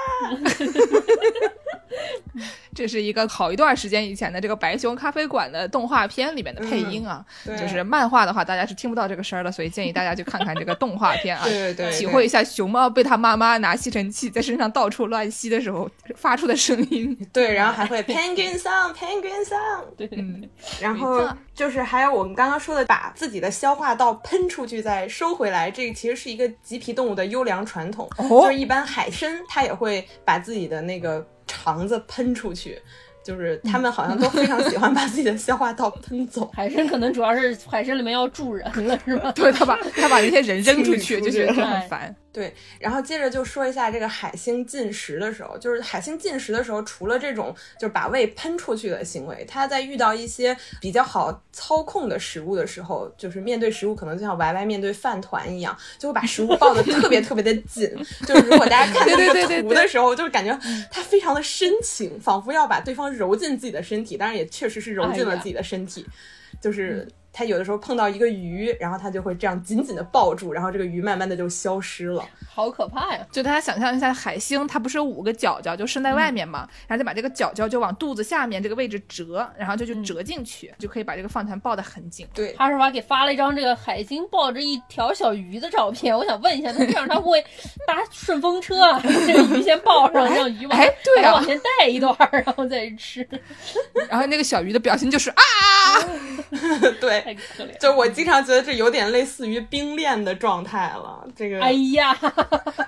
B: 这是一个好一段时间以前的这个白熊咖啡馆的动画片里面的配音啊。
E: 对
B: 就是漫画的话，大家是听不到这个声儿的，所以建议大家去看看这个动画片啊，
E: 对对对对
B: 体会一下熊猫被他妈妈拿吸尘器在身上到处乱吸的时候发出的声音。
E: 对，然后还会 penguin song penguin song，
C: 对
B: 嗯，
E: 然后就是还有我们刚刚说的，把自己的消化道喷出去再收回来，这个其实是一个棘皮动物的优良传统。
B: 哦
E: 就是一般海参它也会把自己的那个肠子喷出去，就是他们好像都非常喜欢把自己的消化道喷走。
C: 海参可能主要是海参里面要住人了，是吧？
B: 对他把他把那些人扔出去，就觉得
C: 哎
B: 很烦。
E: 对，然后接着就说一下这个海星进食的时候，就是海星进食的时候，除了这种就是把胃喷出去的行为，它在遇到一些比较好操控的食物的时候，就是面对食物可能就像 Y Y 面对饭团一样，就会把食物抱得特别特别的紧。就是如果大家看到这个图的时候，就是感觉它非常的深情，仿佛要把对方揉进自己的身体，当然也确实是揉进了自己的身体，就是。它有的时候碰到一个鱼，然后它就会这样紧紧的抱住，然后这个鱼慢慢的就消失了。
C: 好可怕呀！
B: 就大家想象一下，海星它不是有五个角角就伸在外面嘛，然后再把这个角角就往肚子下面这个位置折，然后就就折进去，就可以把这个饭团抱得很紧。
E: 对，
C: 哈什娃给发了一张这个海星抱着一条小鱼的照片，我想问一下，那这样他会不会搭顺风车啊？这个鱼先抱上，让鱼往
B: 哎对
C: 往前带一段，然后再吃，
B: 然后那个小鱼的表情就是啊，
E: 对，
C: 太可怜。
E: 就我经常觉得这有点类似于冰恋的状态了。这个
C: 哎呀，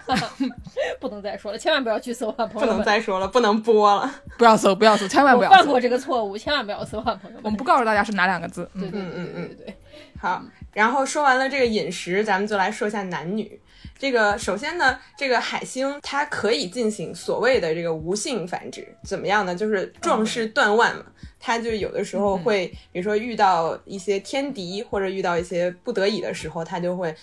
C: 不能再说了，千万不要去搜啊，朋友
E: 不能！再说了，不能播了。
B: 不要搜，不要搜，千万不要搜
C: 犯过。这个错误，千万不要搜啊，朋友们！
B: 我们不告诉大家是哪两个字。嗯，
C: 对对对对对，
E: 好，然后说完了这个饮食，咱们就来说一下男女。这个首先呢，这个海星它可以进行所谓的这个无性繁殖，怎么样呢？就是壮士断腕嘛。它就有的时候会，比如说遇到一些天敌或者遇到一些不得已的时候，它就会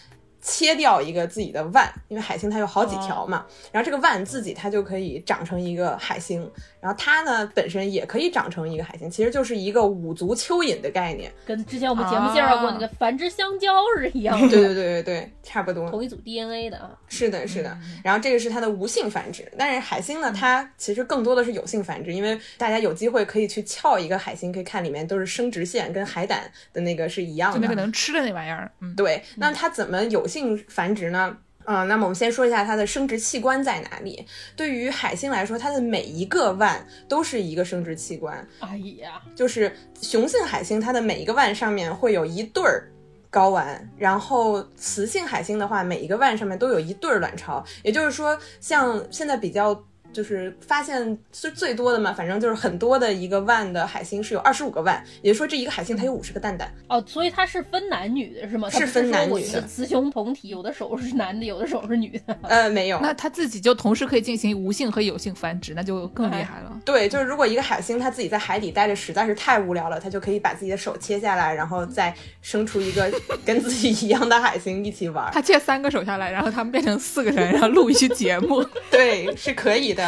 E: 切掉一个自己的腕，因为海星它有好几条嘛，然后这个腕自己它就可以长成一个海星，然后它呢本身也可以长成一个海星，其实就是一个五足蚯蚓的概念。
C: 跟之前我们节目介绍过那个繁殖香蕉是一样的，
E: 对对对对对，差不多。
C: 同一组 DNA 的啊。
E: 是的，是的。然后这个是它的无性繁殖，但是海星呢，它其实更多的是有性繁殖，因为大家有机会可以去撬一个海星，可以看里面都是生殖腺，跟海胆的那个是一样的。
B: 就那个能吃的那玩意儿，嗯，
E: 对，那它怎么有性繁殖呢？嗯、那么我们先说一下它的生殖器官在哪里。对于海星来说，它的每一个腕都是一个生殖器官。
C: 哎呀，
E: 就是雄性海星，它的每一个腕上面会有一对儿睾丸，然后雌性海星的话，每一个腕上面都有一对儿卵巢。也就是说，像现在比较就是发现是最多的嘛，反正就是很多的一个万的海星是有二十五个万，也就是说这一个海星它有五十个蛋蛋。
C: 哦，所以它是分男女的是吗？它
E: 是分男女的
C: 雌雄同体，有的手是男的，有的手是女的。
E: 呃，没有，
B: 那它自己就同时可以进行无性和有性繁殖，那就更厉害了。
E: 对，就是如果一个海星它自己在海底待着实在是太无聊了，它就可以把自己的手切下来，然后再生出一个 跟自己一样的海星一起玩儿。
B: 他切三个手下来，然后他们变成四个人，然后录一期节目。
E: 对，是可以的。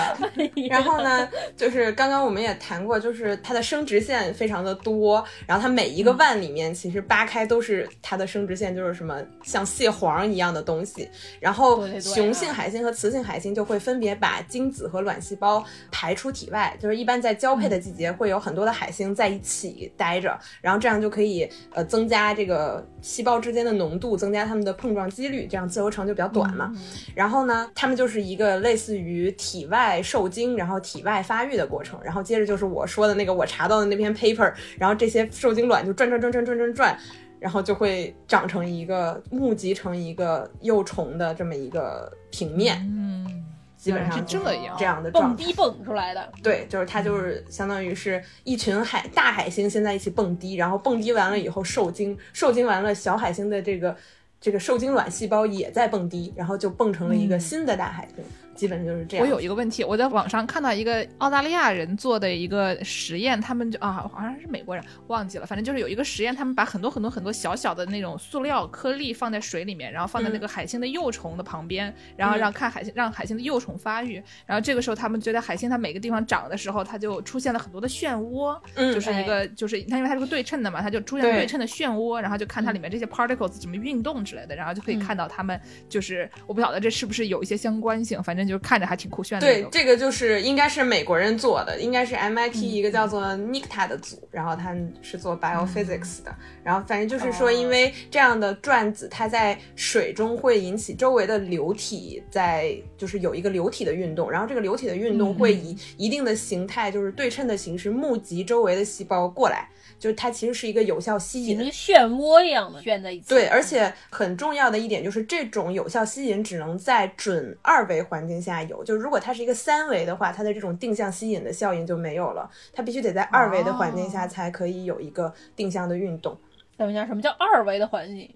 E: 然后呢，就是刚刚我们也谈过，就是它的生殖腺非常的多，然后它每一个腕里面其实扒开都是它的生殖腺，就是什么像蟹黄一样的东西。然后雄性海星和雌性海星就会分别把精子和卵细胞排出体外，就是一般在交配的季节会有很多的海星在一起待着，然后这样就可以呃增加这个细胞之间的浓度，增加它们的碰撞几率，这样自由程就比较短嘛。然后呢，它们就是一个类似于体外受精，然后体外发育的过程。然后接着就是我说的那个我查到的那篇 paper，然后这些受精卵就转转转转转转转，然后就会长成一个募集成一个幼虫的这么一个平面。
B: 嗯，
E: 基本上
B: 是这样
E: 这样的
C: 蹦。迪蹦出来的，
E: 对，就是它就是相当于是一群海大海星先在一起蹦迪，然后蹦迪完了以后受精，受精完了小海星的这个这个受精卵细胞也在蹦迪，然后就蹦成了一个新的大海星，基本就是这样。
B: 我有一个问题，我在网上看到一个澳大利亚人做的一个实验，他们就啊，好像是美国人，忘记了，反正就是有一个实验，他们把很多很多很多小小的那种塑料颗粒放在水里面，然后放在那个海星的幼虫的旁边，然后让看海星让海星的幼虫发育，然后这个时候他们觉得海星它每个地方长的时候，它就出现了很多的漩涡，
E: 嗯
B: 就是一个就是它因为它是个对称的嘛，它就出现了
E: 对。
B: 对称的漩涡，然后就看它里面这些 particles 怎么运动之类的，然后就可以看到它们就是我不晓得这是不是有一些相关性，反正就是看着还挺酷炫的。，
E: 对这个就是应该是美国人做的，应该是 MIT 一个叫做 Nikta 的组，然后他们是做 biophysics 的，然后反正就是说，因为这样的转子它在水中会引起周围的流体在就是有一个流体的运动，然后这个流体的运动会以一定的形态，就是对称的形式募集周围的细胞过来，就是它其实是一个有效吸引
C: 跟漩涡一样的旋在一起。
E: 对，而且很重要的一点就是，这种有效吸引只能在准二维环境下有。就如果它是一个三维的话，它的这种定向吸引的效应就没有了。它必须得在二维的环境下才可以有一个定向的运动。
C: 等一下，什么叫二维的环境？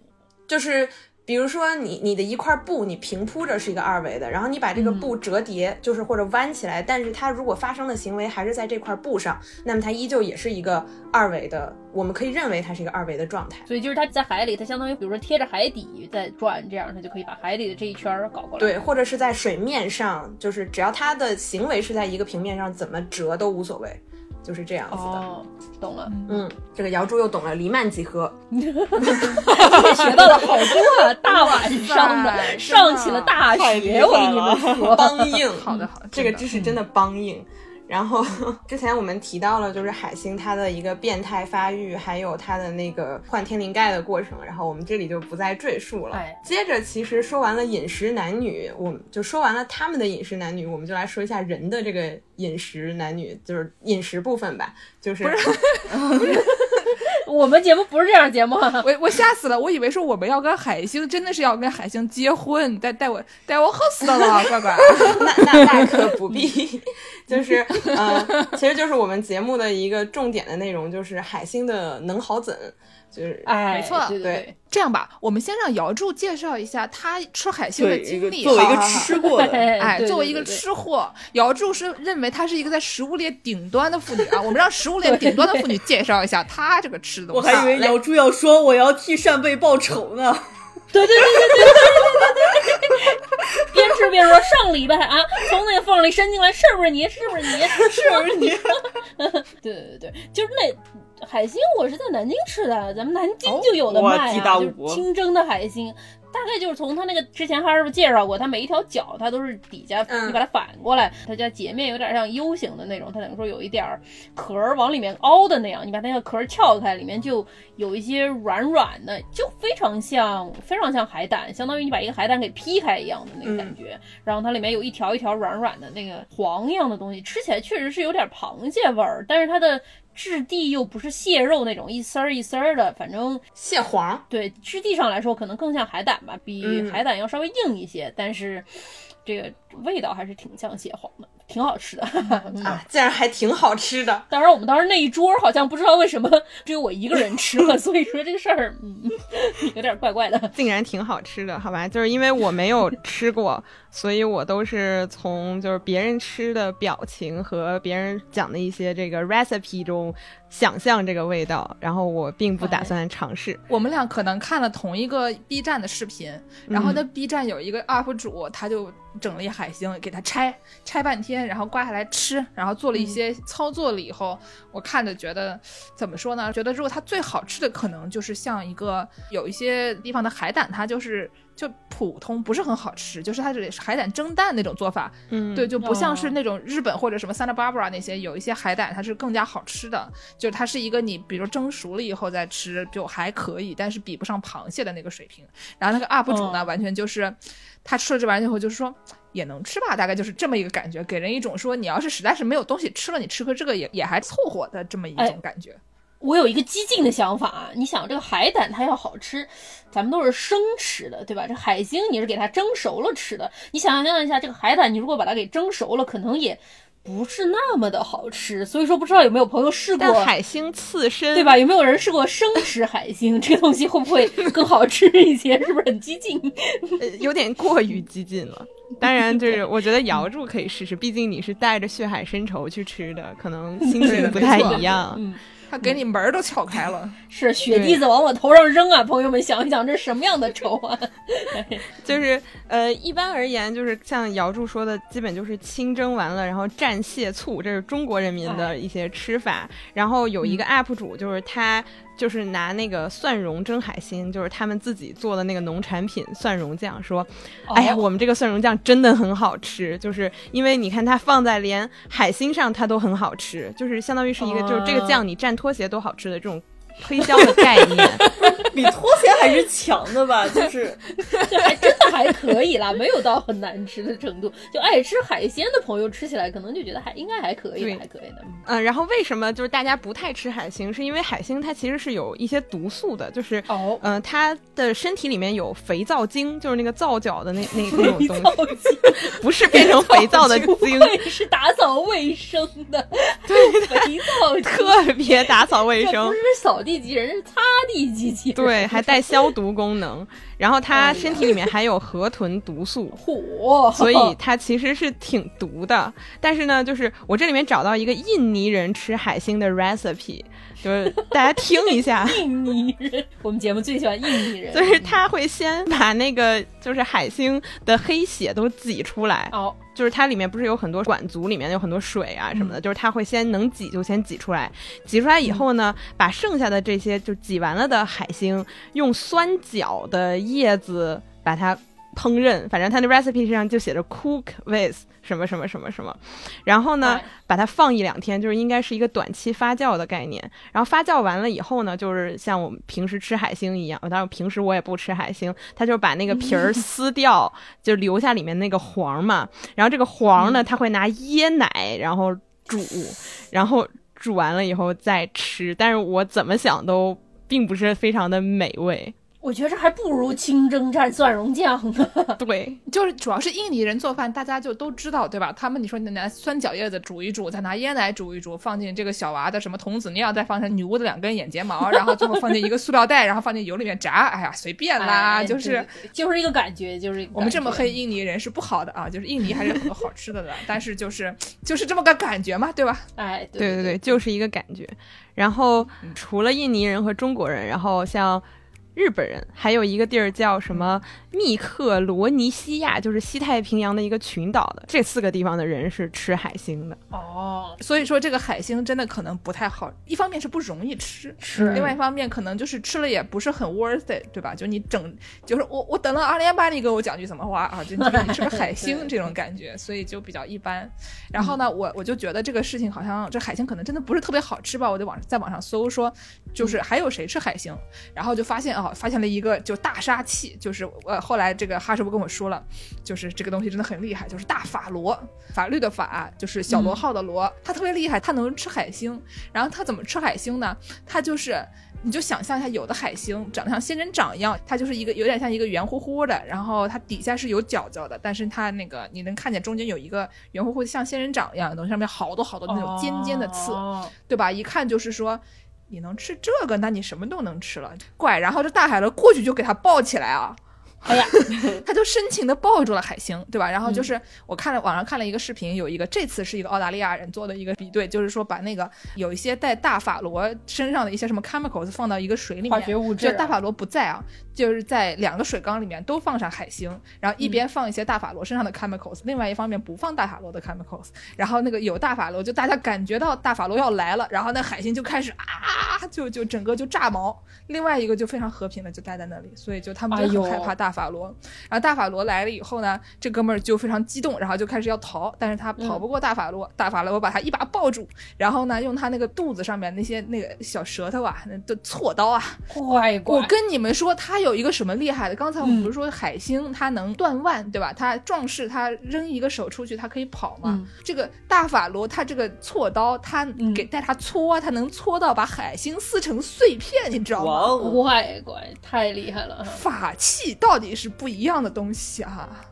E: 就是比如说你你的一块布，你平铺着是一个二维的，然后你把这个布折叠，就是或者弯起来，但是它如果发生的行为还是在这块布上，那么它依旧也是一个二维的，我们可以认为它是一个二维的状态。
C: 所以就是它在海里，它相当于比如说贴着海底在转，这样它就可以把海里的这一圈儿搞过来。
E: 对，或者是在水面上，就是只要它的行为是在一个平面上，怎么折都无所谓，就是这样子的。
C: 哦，懂了，
E: 嗯，这个瑶柱又懂了黎曼几何。
C: 学到了好多啊！大晚上的上起了大学，我跟你们说。
E: 梆硬，
B: 好的好的
E: 这个知识真的梆硬。然后 之前我们提到了，就是海星它的一个变态发育，还有它的那个换天灵盖的过程，然后我们这里就不再赘述了。
C: 哎
E: 接着其实说完了饮食男女，我们就说完了他们的饮食男女，我们就来说一下人的这个饮食男女，就是饮食部分吧，就是
C: 我们节目不是这样节目啊，
B: 我我吓死了，我以为说我们要跟海星，真的是要跟海星结婚，带带我带我喝死了，乖乖。
E: 那那大可不必，就是呃，其实就是我们节目的一个重点的内容，就是海星的能好怎，就是
C: 哎，
B: 没错
C: 对对
E: 对，
B: 这样吧，我们先让姚柱介绍一下他吃海星的
F: 对，一个
B: 经历。
F: 作为一个吃货的，
B: 哎，作为一个
C: 对对
B: 吃货，姚柱是认为她是一个在食物链顶端的妇女啊。我们让食物链顶端的妇女介绍一下她这个吃的。
F: 我还以为
B: 来
F: 姚柱要说我要替扇贝报仇呢。
C: 对对对对对对对对对，边吃边说上礼拜啊，从那个缝里伸进来，是不是你？是不是你？是不是你？对对对，就是那海星，我是在南京吃的，咱们南京就有的卖就是清蒸的海星。大概就是从它那个之前哈师傅介绍过，它每一条脚它都是底下
E: 嗯
C: 你把它反过来，它叫截面有点像 U 型的那种，它等于说有一点儿壳儿往里面凹的那样，你把那个壳儿撬开，里面就有一些软软的，就非常像非常像海胆，相当于你把一个海胆给劈开一样的那个感觉。然后它里面有一条一条软软的那个黄一样的东西，吃起来确实是有点螃蟹味儿，但是它的质地又不是蟹肉那种一丝儿一丝儿的，反正
E: 蟹黄，
C: 对质地上来说，可能更像海胆吧，比
E: 嗯
C: 海胆要稍微硬一些，但是这个味道还是挺像蟹黄的，挺好吃的。嗯
E: 啊，竟然还挺好吃的。
C: 当然，我们当时那一桌好像不知道为什么只有我一个人吃了，所以说这个事儿，嗯，有点怪怪的。
E: 竟然挺好吃的，好吧？就是因为我没有吃过，所以我都是从就是别人吃的表情和别人讲的一些这个 recipe 中想象这个味道，然后我并不打算尝试。
B: 我们俩可能看了同一个 B 站的视频，然后那 B 站有一个 UP 主，他就整了一海星，给它拆拆半天，然后刮下来吃，然后做了一些操作了以后，我看着觉得怎么说呢？觉得如果它最好吃的可能就是像一个有一些地方的海胆，它就是就普通，不是很好吃，就是它是海胆蒸蛋那种做法，
E: 嗯，
B: 对，就不像是
C: 哦
B: 那种日本或者什么 Santa Barbara 那些有一些海胆，它是更加好吃的。就是它是一个你比如蒸熟了以后再吃就还可以，但是比不上螃蟹的那个水平。然后那个 UP 主呢，
C: 嗯
B: 完全就是他吃了这玩意儿以后，就是说也能吃吧，大概就是这么一个感觉，给人一种说你要是实在是没有东西吃了，你吃个这个也也还凑合的这么一
C: 哎
B: 种感觉。
C: 我有一个激进的想法啊，你想这个海胆它要好吃，咱们都是生吃的，对吧？这海星你是给它蒸熟了吃的，你想象一下，这个海胆你如果把它给蒸熟了，可能也不是那么的好吃。所以说，不知道有没有朋友试过，
E: 海星刺身，
C: 对？吧？有没有人试过生吃海星？这个东西会不会更好吃一些？是不是很激进？
E: 呃，有点过于激进了。当然，就是我觉得瑶柱可以试试，毕竟你是带着血海深仇去吃的，可能心情不太一样。
C: 嗯，
B: 他给你门儿都撬开了，
C: 是雪滴子往我头上扔啊！朋友们想一想，这是什么样的仇啊？
E: 就是呃，一般而言，就是像瑶柱说的，基本就是清蒸完了，然后蘸蟹醋，这是中国人民的一些吃法。然后有一个 UP 主，就是他就是拿那个蒜蓉蒸海鲜，就是他们自己做的那个农产品蒜蓉酱，说，哎呀，
C: 哦
E: 我们这个蒜蓉酱真的很好吃，就是因为你看它放在连海星上它都很好吃，就是相当于是一个、就是这个酱你蘸拖鞋都好吃的这种推销的 概念。
F: 比拖鞋还是强的吧？就是
C: 这还真的还可以啦，没有到很难吃的程度。就爱吃海鲜的朋友吃起来可能就觉得还应该还可以
E: 对，
C: 还可以的。嗯
E: 嗯，然后为什么就是大家不太吃海星，是因为海星它其实是有一些毒素的，就是
C: 哦，
E: 嗯、它的身体里面有肥皂精，就是那个皂角的那 那那种东西，不是变成肥皂的
C: 不
E: 精，
C: 愧是打扫卫生的，对，肥皂
E: 特别打扫卫生
C: 这不。是扫地机器人，是擦地机器人。
E: 对，还带消毒功能。然后它身体里面含有河豚毒素，
C: 嚯，
E: 所以它其实是挺毒的。但是呢，就是我这里面找到一个印尼人吃海星的 recipe，就是大家听一下。
C: 印尼人，我们节目最喜欢印尼人，
E: 就是他会先把那个就是海星的黑血都挤出来，
C: 哦，
E: 就是它里面不是有很多管足，里面有很多水啊什么的，就是它会先能挤就先挤出来，挤出来以后呢，把剩下的这些就挤完了的海星用酸角的叶子把它烹饪，反正它的 recipe 上就写着 cook with 什么什么什么什么，然后呢
C: 哎，
E: 把它放一两天，就是应该是一个短期发酵的概念。然后发酵完了以后呢，就是像我们平时吃海星一样，当然平时我也不吃海星，它就把那个皮儿 撕掉，就留下里面那个黄嘛。然后这个黄呢，它会拿椰奶然后煮，然后煮完了以后再吃。但是我怎么想都并不是非常的美味。
C: 我觉得这还不如清蒸蘸蒜蓉酱呢。
E: 对，
B: 就是主要是印尼人做饭，大家就都知道，对吧？他们你说你拿酸角叶子煮一煮，再拿椰奶煮一煮，放进这个小娃的什么童子尿，再放上女巫的两根眼睫毛，然后最后放进一个塑料袋，然后放进油里面炸，哎呀，随便啦，
C: 哎
B: 就是。
C: 就是一个感觉，就是
B: 我们这么黑印尼人是不好的啊，就是印尼还是有很多好吃的的，但是就是就是这么个感觉嘛，对吧？
C: 哎，
E: 对
C: 对
E: 对对，就是一个感觉。然后除了印尼人和中国人，然后像日本人，还有一个地儿叫什么密克罗尼西亚，就是西太平洋的一个群岛的。这四个地方的人是吃海星的。
C: 哦，
B: 所以说这个海星真的可能不太好，一方面是不容易吃，
C: 是
B: 另外一方面可能就是吃了也不是很 worth it，对吧？就你整就是我我等了二年半，你给我讲句怎么话啊？就你你吃个海星这种感觉，所以就比较一般。然后呢，我我就觉得这个事情好像这海星可能真的不是特别好吃吧？我就网在网上搜说，就是还有谁吃海星，然后就发现啊，发现了一个就大杀器，就是呃后来这个哈师傅跟我说了，就是这个东西真的很厉害，就是大法螺，法律的法就是小螺号的螺，它特别厉害，它能吃海星。然后它怎么吃海星呢？它就是。你就想象一下，有的海星长得像仙人掌一样，它就是一个有点像一个圆乎乎的，然后它底下是有角角的，但是它那个你能看见中间有一个圆乎乎的像仙人掌一样的东西，上面好多好多那种尖尖的刺，
C: 哦
B: 对吧？一看就是说。你能吃这个，那你什么都能吃了。怪，然后这大海螺过去就给它抱起来啊，
C: 哎呀，
B: 他就深情的抱住了海星，对吧？然后就是我看了网上看了一个视频，有一个这次是一个澳大利亚人做的一个比对，就是说把那个有一些带大法螺身上的一些什么 chemicals 放到一个水里面，
C: 化学物质啊
B: 就大法螺不在啊，就是在两个水缸里面都放上海星，然后一边放一些大法螺身上的 chemicals，、另外一方面不放大法螺的 chemicals，然后那个有大法螺，就大家感觉到大法螺要来了，然后那海星就开始啊，就就整个就炸毛，另外一个就非常和平的就待在那里，所以就他们就很害怕大法罗。然后大法罗来了以后呢，这哥们儿就非常激动，然后就开始要逃，但是他跑不过大法罗，大法罗把他一把抱住，然后呢，用他那个肚子上面那些那个小舌头啊，那的锉刀啊，
C: 乖乖，
B: 我跟你们说，他有一个什么厉害的？刚才我们不是说海星他能断腕，对吧？他壮士，他扔一个手出去，他可以跑嘛。
C: 嗯
B: 这个大法罗他这个锉刀，它
C: 嗯
B: 给带他搓，他能搓到把海星撕成碎片，你知道吗？
C: 乖乖，太厉害了！
B: 法器到底是不一样的东西啊！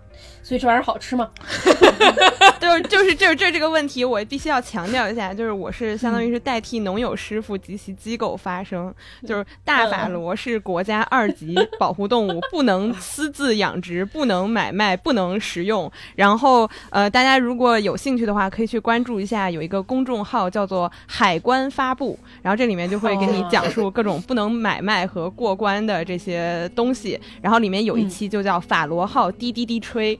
C: 所以这玩意儿好吃吗？
E: 就是就是就是这这个问题，我必须要强调一下，就是我是相当于是代替农友师傅及其机构发声，就是大法螺是国家二级保护动物，不能私自养殖，不能买卖，不能食用。然后呃，大家如果有兴趣的话，可以去关注一下，有一个公众号叫做“海关发布”，然后这里面就会给你讲述各种不能买卖和过关的这些东西。然后里面有一期就叫“法罗号滴滴滴吹”。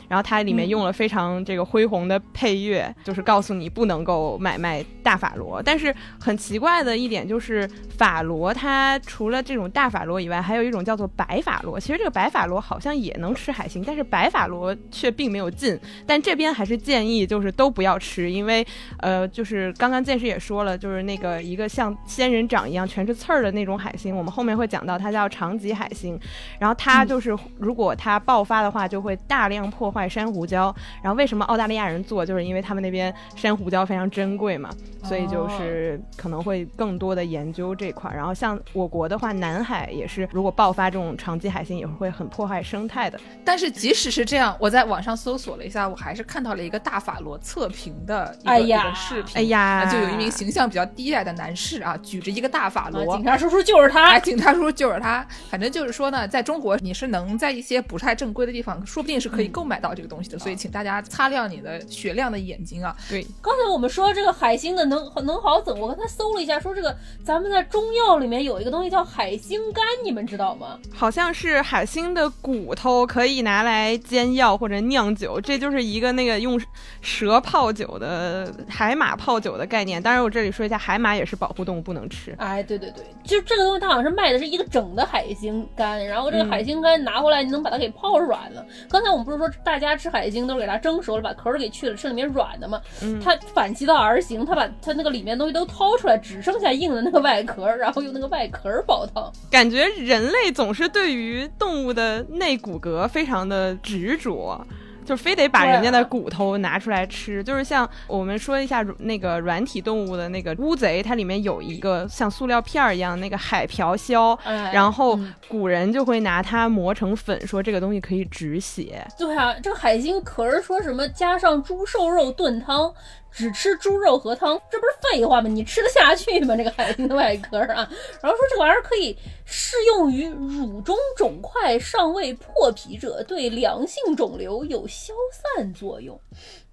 E: 然后它里面用了非常这个恢宏的配乐，就是告诉你不能够买卖大法螺。但是很奇怪的一点就是，法螺它除了这种大法螺以外，还有一种叫做白法螺。其实这个白法螺好像也能吃海星，但是白法螺却并没有禁。但这边还是建议就是都不要吃，因为呃，就是刚刚剑师也说了，就是那个一个像仙人掌一样全是刺儿的那种海星，我们后面会讲到它叫长棘海星。然后它就是如果它爆发的话，就会大量破坏珊瑚礁。然后为什么澳大利亚人做，就是因为他们那边珊瑚礁非常珍贵嘛，所以就是可能会更多的研究这块儿。然后像我国的话，南海也是，如果爆发这种长期海星，也会很破坏生态的。
B: 但是即使是这样，我在网上搜索了一下，我还是看到了一个大法螺测评的一个,、
C: 哎呀
B: 一个视频。
E: 哎呀
B: 啊就有一名形象比较低矮的男士啊，举着一个大法
C: 啊
B: 螺。
C: 警察叔叔就是他
B: 哎，，警察叔叔就是他。反正就是说呢，在中国你是能在一些不太正规的地方，说不定是可以购买到这个东西的。所以请大家擦亮你的雪亮的眼睛啊！
E: 对，
C: 刚才我们说这个海星的能能好整，我刚才搜了一下，说这个咱们在中药里面有一个东西叫海星干，你们知道吗？
E: 好像是海星的骨头可以拿来煎药或者酿酒，这就是一个那个用蛇泡酒的海马泡酒的概念。当然，我这里说一下，海马也是保护动物，不能吃。
C: 哎，对对对，就这个东西，它好像是卖的是一个整的海星干，然后这个海星干拿回来，你能把它给泡软了。刚才我们不是说大家吃海星都是给它蒸熟了，把壳儿给去了，吃里面软的嘛？它反其道而行，它把它那个里面东西都掏出来，只剩下硬的那个外壳儿，然后用那个外壳儿煲汤。
E: 感觉人类总是对于动物的内骨骼非常的执着。就非得把人家的骨头拿出来吃。就是像我们说一下那个软体动物的那个乌贼，它里面有一个像塑料片儿一样那个海瓢鸮，
C: 哎
E: 然后
C: 嗯
E: 古人就会拿它磨成粉，说这个东西可以止血。
C: 对啊，这个海星可是说什么加上猪瘦肉炖汤，只吃猪肉和汤，这不是废话吗？你吃得下去吗？这个海星的外壳啊，然后说这玩意儿可以适用于乳中肿块尚未破皮者，对良性肿瘤有消散作用。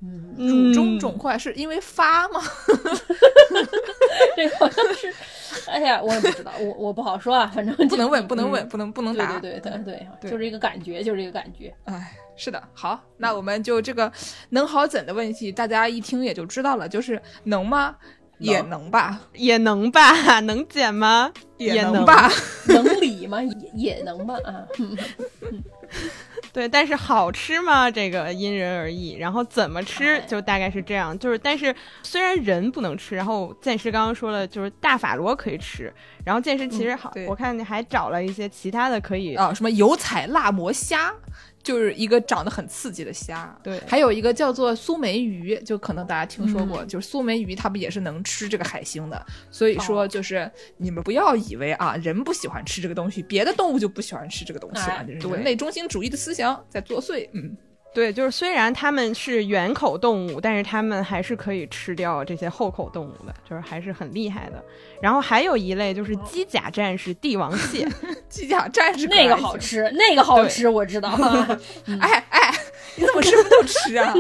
C: 嗯，
B: 乳中肿块是因为发吗？
C: 这个好像是，哎呀，我也不知道，我我不好说啊，反正
B: 不能问，不能问，
C: 嗯
B: 不能不能答。
C: 对对对对，
B: 对
C: 就是这个感觉，就是这个感觉。
B: 哎，是的，好，那我们就这个能好怎的问题，大家一听也就知道了，就是能吗？也能吧，
E: 也能吧？能减吗？也
B: 能吧。
C: 能理吗？也也能吧啊。
E: 对，但是好吃吗？这个因人而异。然后怎么吃
C: 哎，
E: 就大概是这样。就是，但是虽然人不能吃，然后剑师刚刚说了，就是大法螺可以吃。然后剑师其实好，
B: 对
E: 我看你还找了一些其他的可以。
B: 啊，什么油彩辣魔虾，就是一个长得很刺激的虾。
E: 对
B: 还有一个叫做苏梅鱼，就可能大家听说过，就是苏梅鱼，它不也是能吃这个海星的。所以说，就是你们不要以为啊，人不喜欢吃这个东西，别的动物就不喜欢吃这个东西了。
C: 哎
B: 这是人类中心主义的思想在作祟。嗯，
E: 对，就是虽然它们是圆口动物，但是它们还是可以吃掉这些后口动物的，就是还是很厉害的。然后还有一类就是机甲战士帝王蟹，
B: 机甲战士
C: 那个。好吃，那个好吃，我知道。
B: 哎哎，你怎么什么都吃啊？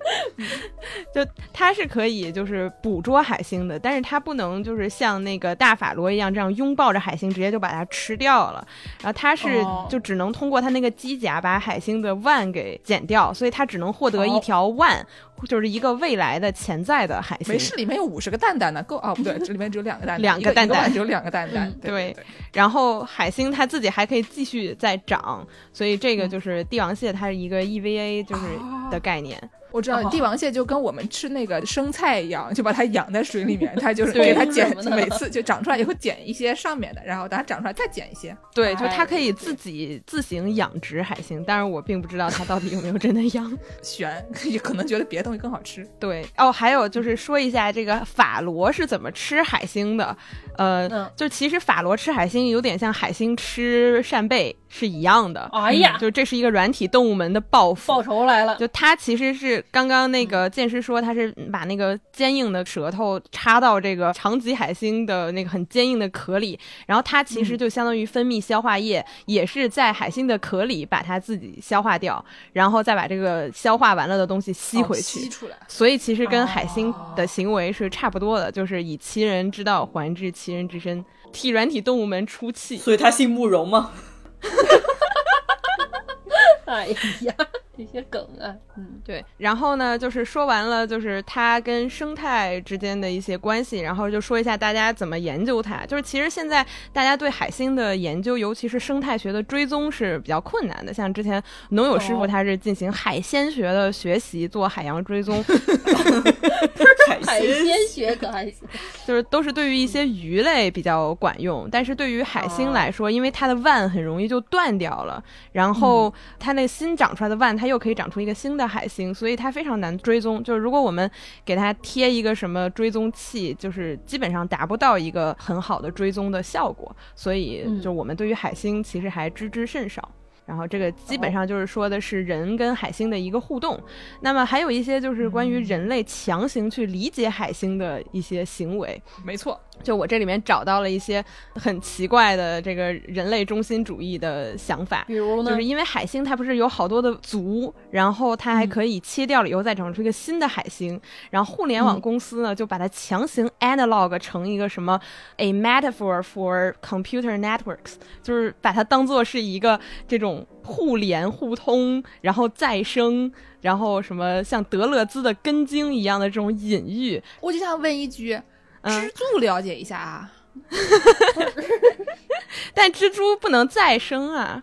E: 就它是可以就是捕捉海星的，但是它不能就是像那个大法螺一样这样拥抱着海星直接就把它吃掉了。然后它是
C: 哦
E: 就只能通过它那个机甲把海星的腕给剪掉，所以它只能获得一
C: 哦
E: 条腕，就是一个未来的潜在的海星。
B: 没事，里面有五十个蛋蛋呢，够哦？不对，这里面只有两个蛋蛋，
E: 两个蛋蛋
B: 只有两个蛋蛋
C: 嗯。
B: 对
E: 对
B: 对，
E: 然后海星它自己还可以继续再长，所以这个就是帝王蟹，它是一个 EVA 就是的概念。
B: 我知道
C: 哦
B: 帝王蟹就跟我们吃那个生菜一样，就把它养在水里面，它就 是
E: 对
B: 给它剪每次就长出来以后剪一些上面的，然后等它长出来再剪一些。
E: 对，就它
C: 哎
E: 可以自己自行养殖海星，但是我并不知道它到底有没有真的养。
B: 悬，也可能觉得别的东西更好吃。
E: 对哦，还有就是说一下这个法螺是怎么吃海星的，呃，
C: 嗯
E: 就其实法螺吃海星有点像海星吃扇贝是一样的，
C: 哎呀，
E: 就这是一个软体动物们的报复。
C: 报仇来了。
E: 就它其实是刚刚那个剑师说，它是把那个坚硬的舌头插到这个长棘海星的那个很坚硬的壳里，然后它其实就相当于分泌消化液，也是在海星的壳里把它自己消化掉，然后再把这个消化完了的东西吸回
B: 哦
E: 去。
B: 吸出来。
E: 所以其实跟海星的行为是差不多的，就是以其人之道还治其人之身，替软体动物们出气。
F: 所以他姓慕容吗？
C: 哎呀，这些梗啊，嗯，
E: 对，然后呢，就是说完了，就是它跟生态之间的一些关系，然后就说一下大家怎么研究它。就是其实现在大家对海星的研究，尤其是生态学的追踪是比较困难的。像之前农友师傅
C: 哦
E: 他是进行海鲜学的学习，做海洋追踪，
F: 海
C: 海
F: 鲜
C: 鲜学可还行。
E: 就是都是对于一些鱼类比较管用，但是对于海星来说，因为它的腕很容易就断掉了，然后它那新长出来的腕，它又可以长出一个新的海星，所以它非常难追踪。就是如果我们给它贴一个什么追踪器，就是基本上达不到一个很好的追踪的效果，所以
C: 嗯
E: 就我们对于海星其实还知之甚少。然后这个基本上就是说的是人跟海星的一个互动，那么还有一些就是关于人类强行去理解海星的一些行为，
B: 没错，
E: 就我这里面找到了一些很奇怪的这个人类中心主义的想法。
C: 比如呢。
E: 就是，因为海星它不是有好多的族，然后它还可以切掉了以后再长出一个新的海星，然后互联网公司呢就把它强行 analog 成一个什么 a metaphor for computer networks，就是把它当做是一个这种互联互通，然后再生，然后什么像德勒兹的根茎一样的这种隐喻，
B: 我就想问一句，
E: 嗯
B: 蜘蛛了解一下啊？
E: 但蜘蛛不能再生啊，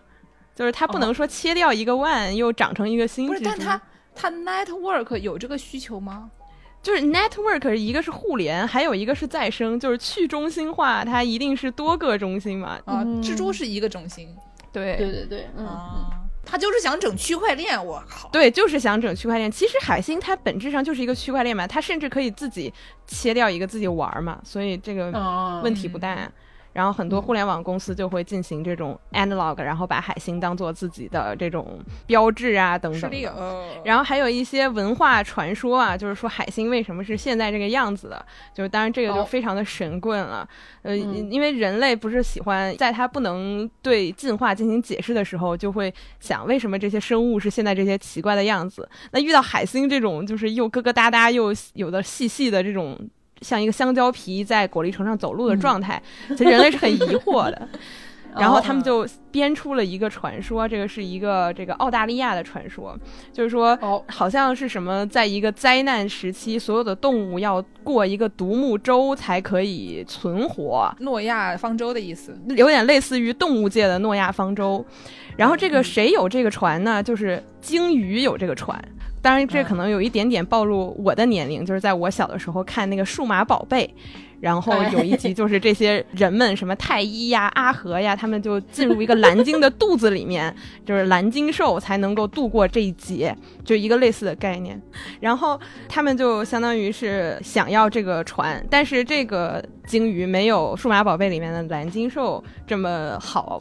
E: 就是它不能说切掉一个腕又长成一个新
B: 不是，但它它 network 有这个需求吗？
E: 就是 network 一个是互联，还有一个是再生，就是去中心化，它一定是多个中心嘛。
B: 啊，
C: 嗯
B: 蜘蛛是一个中心
E: 对
C: 对对对，嗯，
B: 啊。他就是想整区块链，我靠！
E: 对，就是想整区块链。其实海星它本质上就是一个区块链嘛，它甚至可以自己切掉一个自己玩嘛，所以这个
C: 哦
E: 问题不大。然后很多互联网公司就会进行这种 analog，然后把海星当做自己的这种标志啊等等然后还有一些文化传说啊，就是说海星为什么是现在这个样子的，就是当然这个就
C: 哦
E: 非常的神棍了。呃，
C: 嗯
E: 因为人类不是喜欢在它不能对进化进行解释的时候，就会想为什么这些生物是现在这些奇怪的样子。那遇到海星这种就是又疙疙瘩瘩又有的细细的这种。像一个香蕉皮在果粒橙上走路的状态，其实人类是很疑惑的。然后他们就编出了一个传说，这个是一个这个澳大利亚的传说，就是说
C: 哦，
E: 好像是什么，在一个灾难时期，所有的动物要过一个独木舟才可以存活，
B: 诺亚方舟的意思。
E: 有点类似于动物界的诺亚方舟。然后这个谁有这个船呢？就是鲸鱼有这个船。当然，这可能有一点点暴露我的年龄，就是在我小的时候看那个《数码宝贝》，然后有一集就是这些人们，什么太一呀、阿和呀，他们就进入一个蓝鲸的肚子里面，就是蓝鲸兽才能够度过这一劫，就一个类似的概念。然后他们就相当于是想要这个船，但是这个鲸鱼没有数码宝贝里面的蓝鲸兽这么好，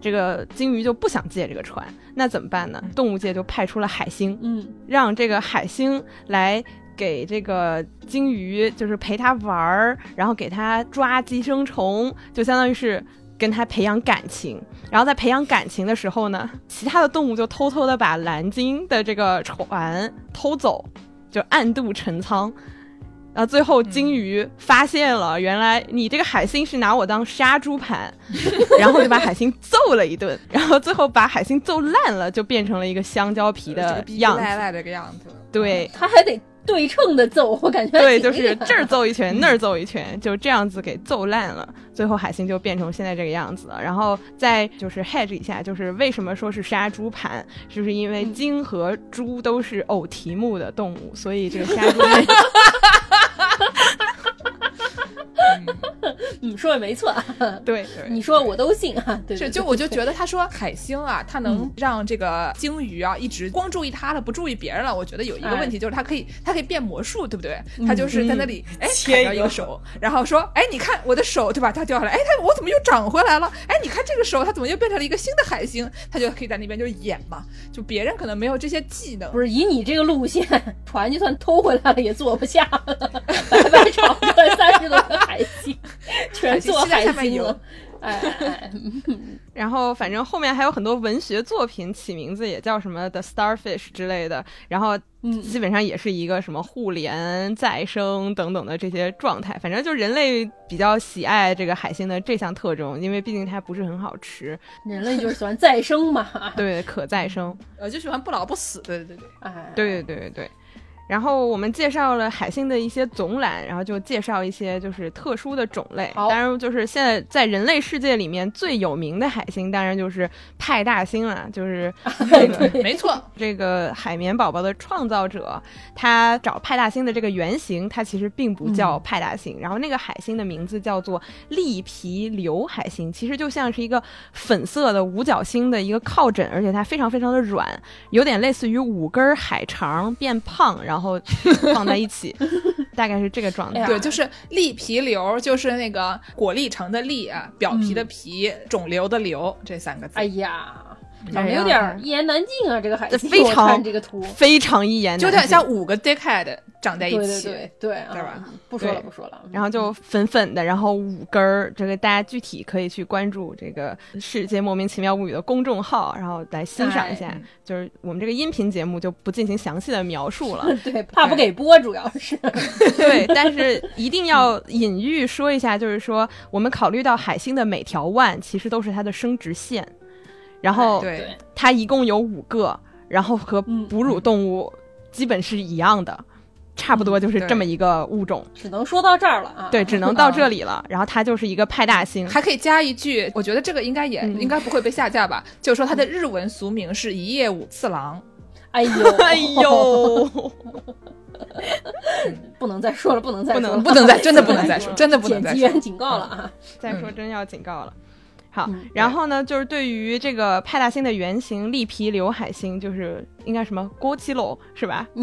E: 这个鲸鱼就不想借这个船，那怎么办呢？动物界就派出了海星，
C: 嗯，
E: 让这个海星来。给这个鲸鱼就是陪它玩儿，然后给它抓寄生虫，就相当于是跟它培养感情。然后在培养感情的时候呢，其他的动物就偷偷的把蓝鲸的这个船偷走，就暗度陈仓。然后最后鲸鱼发现了，原来你这个海星是拿我当杀猪盘，然后就把海星揍了一顿，然后最后把海星揍烂了，就变成了一个香蕉皮的样子。
B: 赖赖这个样子。
E: 对，
C: 他还得对称的揍，我感觉
E: 对，就是这儿揍一拳，那儿揍一拳，就这样子给揍烂了。最后海星就变成现在这个样子了。然后再就是 hedge 一下，就是为什么说是杀猪盘，就是因为鲸和猪都是偶蹄目的动物，所以这个 杀猪盘
C: 嗯，说的没错，
E: 对对
C: 你说我都信啊。对，
B: 是，就我就觉得他说海星啊，它能让这个鲸鱼啊一直光注意它了，不注意别人了。我觉得有一个问题就是它可以，它可以变魔术，对不对？它就是在那里哎砍掉
F: 切一个
B: 一个手，然后说哎你看我的手对吧？它掉下来，哎它我怎么又长回来了？哎你看这个手它怎么又变成了一个新的海星？它就可以在那边就演嘛，就别人可能没有这些技能，
C: 不是以你这个路线，船就算偷回来了也坐不下了，白白炒出来三十多个海星，全做海
B: 海星。
C: 哎
E: 然后反正后面还有很多文学作品起名字也叫什么 The Starfish 之类的，然后
C: 嗯
E: 基本上也是一个什么互联再生等等的这些状态。反正就人类比较喜爱这个海星的这项特征，因为毕竟它不是很好吃，
C: 人类就是喜欢再生嘛。
E: 对，可再生。
B: 呃就喜欢不老不死，对对对对。
C: 哎，
E: 对对对对对。然后我们介绍了海星的一些总览，然后就介绍一些就是特殊的种类。当然，就是现在在人类世界里面最有名的海星，当然就是派大星了，就是 这个
B: 没错，
E: 这个海绵宝宝的创造者，他找派大星的这个原型，它其实并不叫派大星，然后那个海星的名字叫做利皮流海星，其实就像是一个粉色的五角星的一个靠枕，而且它非常非常的软，有点类似于五根海肠变胖，然后放在一起，大概是这个状态。
B: 对，就是粒皮瘤，就是那个果粒橙的粒啊，表皮的皮，肿瘤的瘤这三个字。
C: 哎呀，
E: 哎
C: 长得有点儿一言难尽啊，这个海星。
E: 非常
C: 我看这个图，
E: 非常一言难尽，
B: 就有点像五个 dickhead 长在一起。
C: 对对对，
B: 对吧
C: 嗯？不说了不说了。
E: 然后就粉粉的，然后五根儿，这个大家具体可以去关注这个《世界莫名其妙物语》的公众号，然后来欣赏一下。
B: 哎
E: 就是我们这个音频节目就不进行详细的描述了，
C: 对，怕不给播，主要是。
E: 对，但是一定要隐喻说一下，就是说我们考虑到海星的每条腕其实都是它的生殖线，然后它一共有五个，然后和
C: 嗯
E: 哺乳动物基本是一样的，差不多就是这么一个物种。
C: 只能说到这儿了啊。
E: 对，只能到这里了。然后它就是一个派大星，
B: 还可以加一句，我觉得这个应该也、
E: 嗯
B: 应该不会被下架吧？就是说它的日文俗名是一夜五次郎。
C: 哎呦，
E: 哎，呦，
C: 不能再说了，不能再
E: 不能
C: 说了，
B: 不能再真的不能再
C: 说了，
B: 真的不能再说
C: 剪辑员警告了啊！
E: 再说真要警告了。好
C: 嗯，
E: 然后呢，就是对于这个派大星的原型利皮刘海星，就是应该什么郭基楼是吧？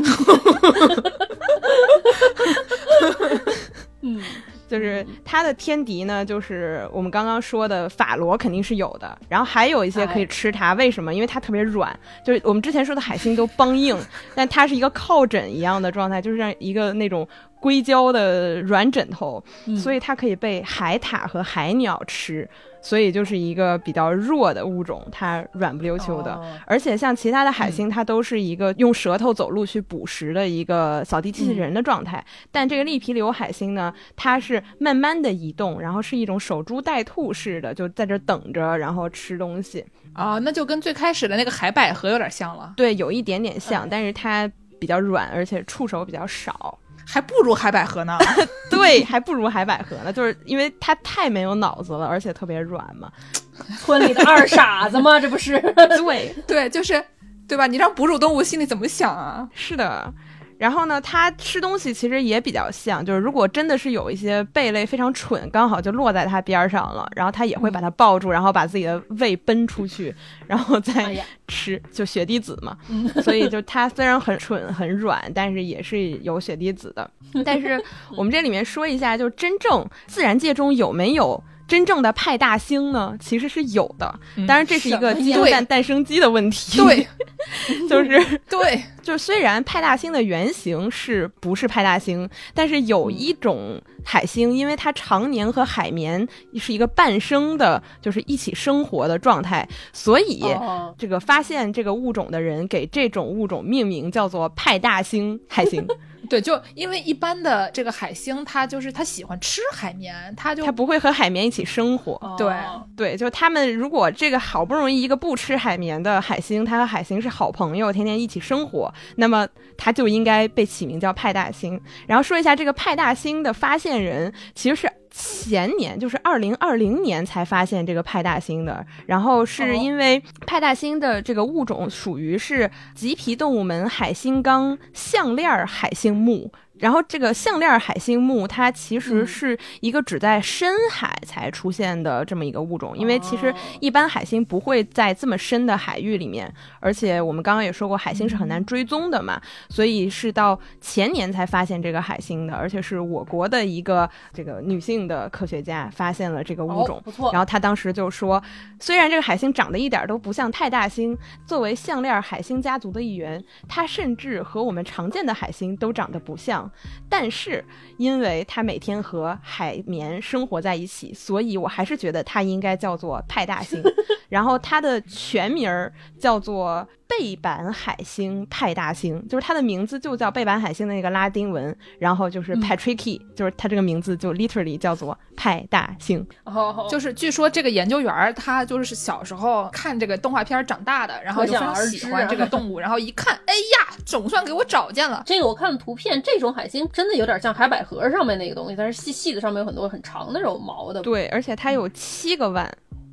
C: 嗯，
E: 就是它的天敌呢，就是我们刚刚说的法罗肯定是有的，然后还有一些可以吃它，为什么？因为它特别软，就是我们之前说的海星都梆硬，但它是一个靠枕一样的状态，就是像一个那种硅胶的软枕头，
C: 嗯。
E: 所以它可以被海獭和海鸟吃，所以就是一个比较弱的物种，它软不溜秋的。
C: 哦
E: 而且像其他的海星，它都是一个用舌头走路去捕食的一个扫地机器人的状态。但这个利皮流海星呢，它是慢慢的移动，然后是一种守株待兔式的，就在这等着，然后吃东西。
B: 啊，那就跟最开始的那个海百合有点像了，
E: 对，有一点点像，但是它比较软，而且触手比较少。
B: 还不如海百合呢。
E: 对，还不如海百合呢，就是因为它太没有脑子了，而且特别软嘛。
C: 村里的二傻子嘛？这不是？
E: 对，
B: 对，就是对吧？你让哺乳动物心里怎么想啊？
E: 是的。然后呢，它吃东西其实也比较像，就是如果真的是有一些贝类非常蠢，刚好就落在它边儿上了，然后它也会把它抱住，然后把自己的胃奔出去，然后
C: 哎
E: 再，吃，就血滴子嘛。所以就它虽然很蠢很软，但是也是有血滴子的。但是我们这里面说一下，就真正自然界中有没有？真正的派大星呢，其实是有的，当然这是一个鸡生蛋蛋生鸡的问题。
B: 对，
E: 就是
B: 对，
E: 就虽然派大星的原型是不是派大星，但是有一种海星，因为它常年和海绵是一个伴生的，就是一起生活的状态，所以
C: 哦
E: 这个发现这个物种的人给这种物种命名叫做派大星海星。
B: 对，就因为一般的这个海星，它就是它喜欢吃海绵，它就
E: 它不会和海绵一起生活。
B: 对
C: 哦
E: 对，就他们如果这个好不容易一个不吃海绵的海星，它和海星是好朋友，天天一起生活，那么它就应该被起名叫派大星。然后说一下这个派大星的发现人，其实是。前年就是二零二零年才发现这个派大星的，然后是因为派大星的这个物种属于是棘皮动物门海星纲项链儿海星目，然后这个项链海星目，它其实是一个只在深海才出现的这么一个物种，因为其实一般海星不会在这么深的海域里面，而且我们刚刚也说过，海星是很难追踪的嘛，所以是到前年才发现这个海星的，而且是我国的一个这个女性的科学家发现了这个物种
C: 哦，不错
E: 然后她当时就说，虽然这个海星长得一点都不像太大星，作为项链海星家族的一员，它甚至和我们常见的海星都长得不像。但是因为他每天和海绵生活在一起，所以我还是觉得他应该叫做派大星。然后他的全名儿叫做背板海星派大星，就是他的名字就叫背板海星的那个拉丁文，然后就是
C: 嗯
E: Patricky，、就是他这个名字就 literally 叫做派大星。
C: 哦，
B: 就是据说这个研究员儿他就是小时候看这个动画片儿长大的，然后就非常喜欢这个动物，然后一看，哎呀，总算给我找见了。
C: 这个我看了图片，这种海星真的有点像海百合上面那个东西，但是细细的，上面有很多很长的那种毛的。
E: 对，而且它有七个腕，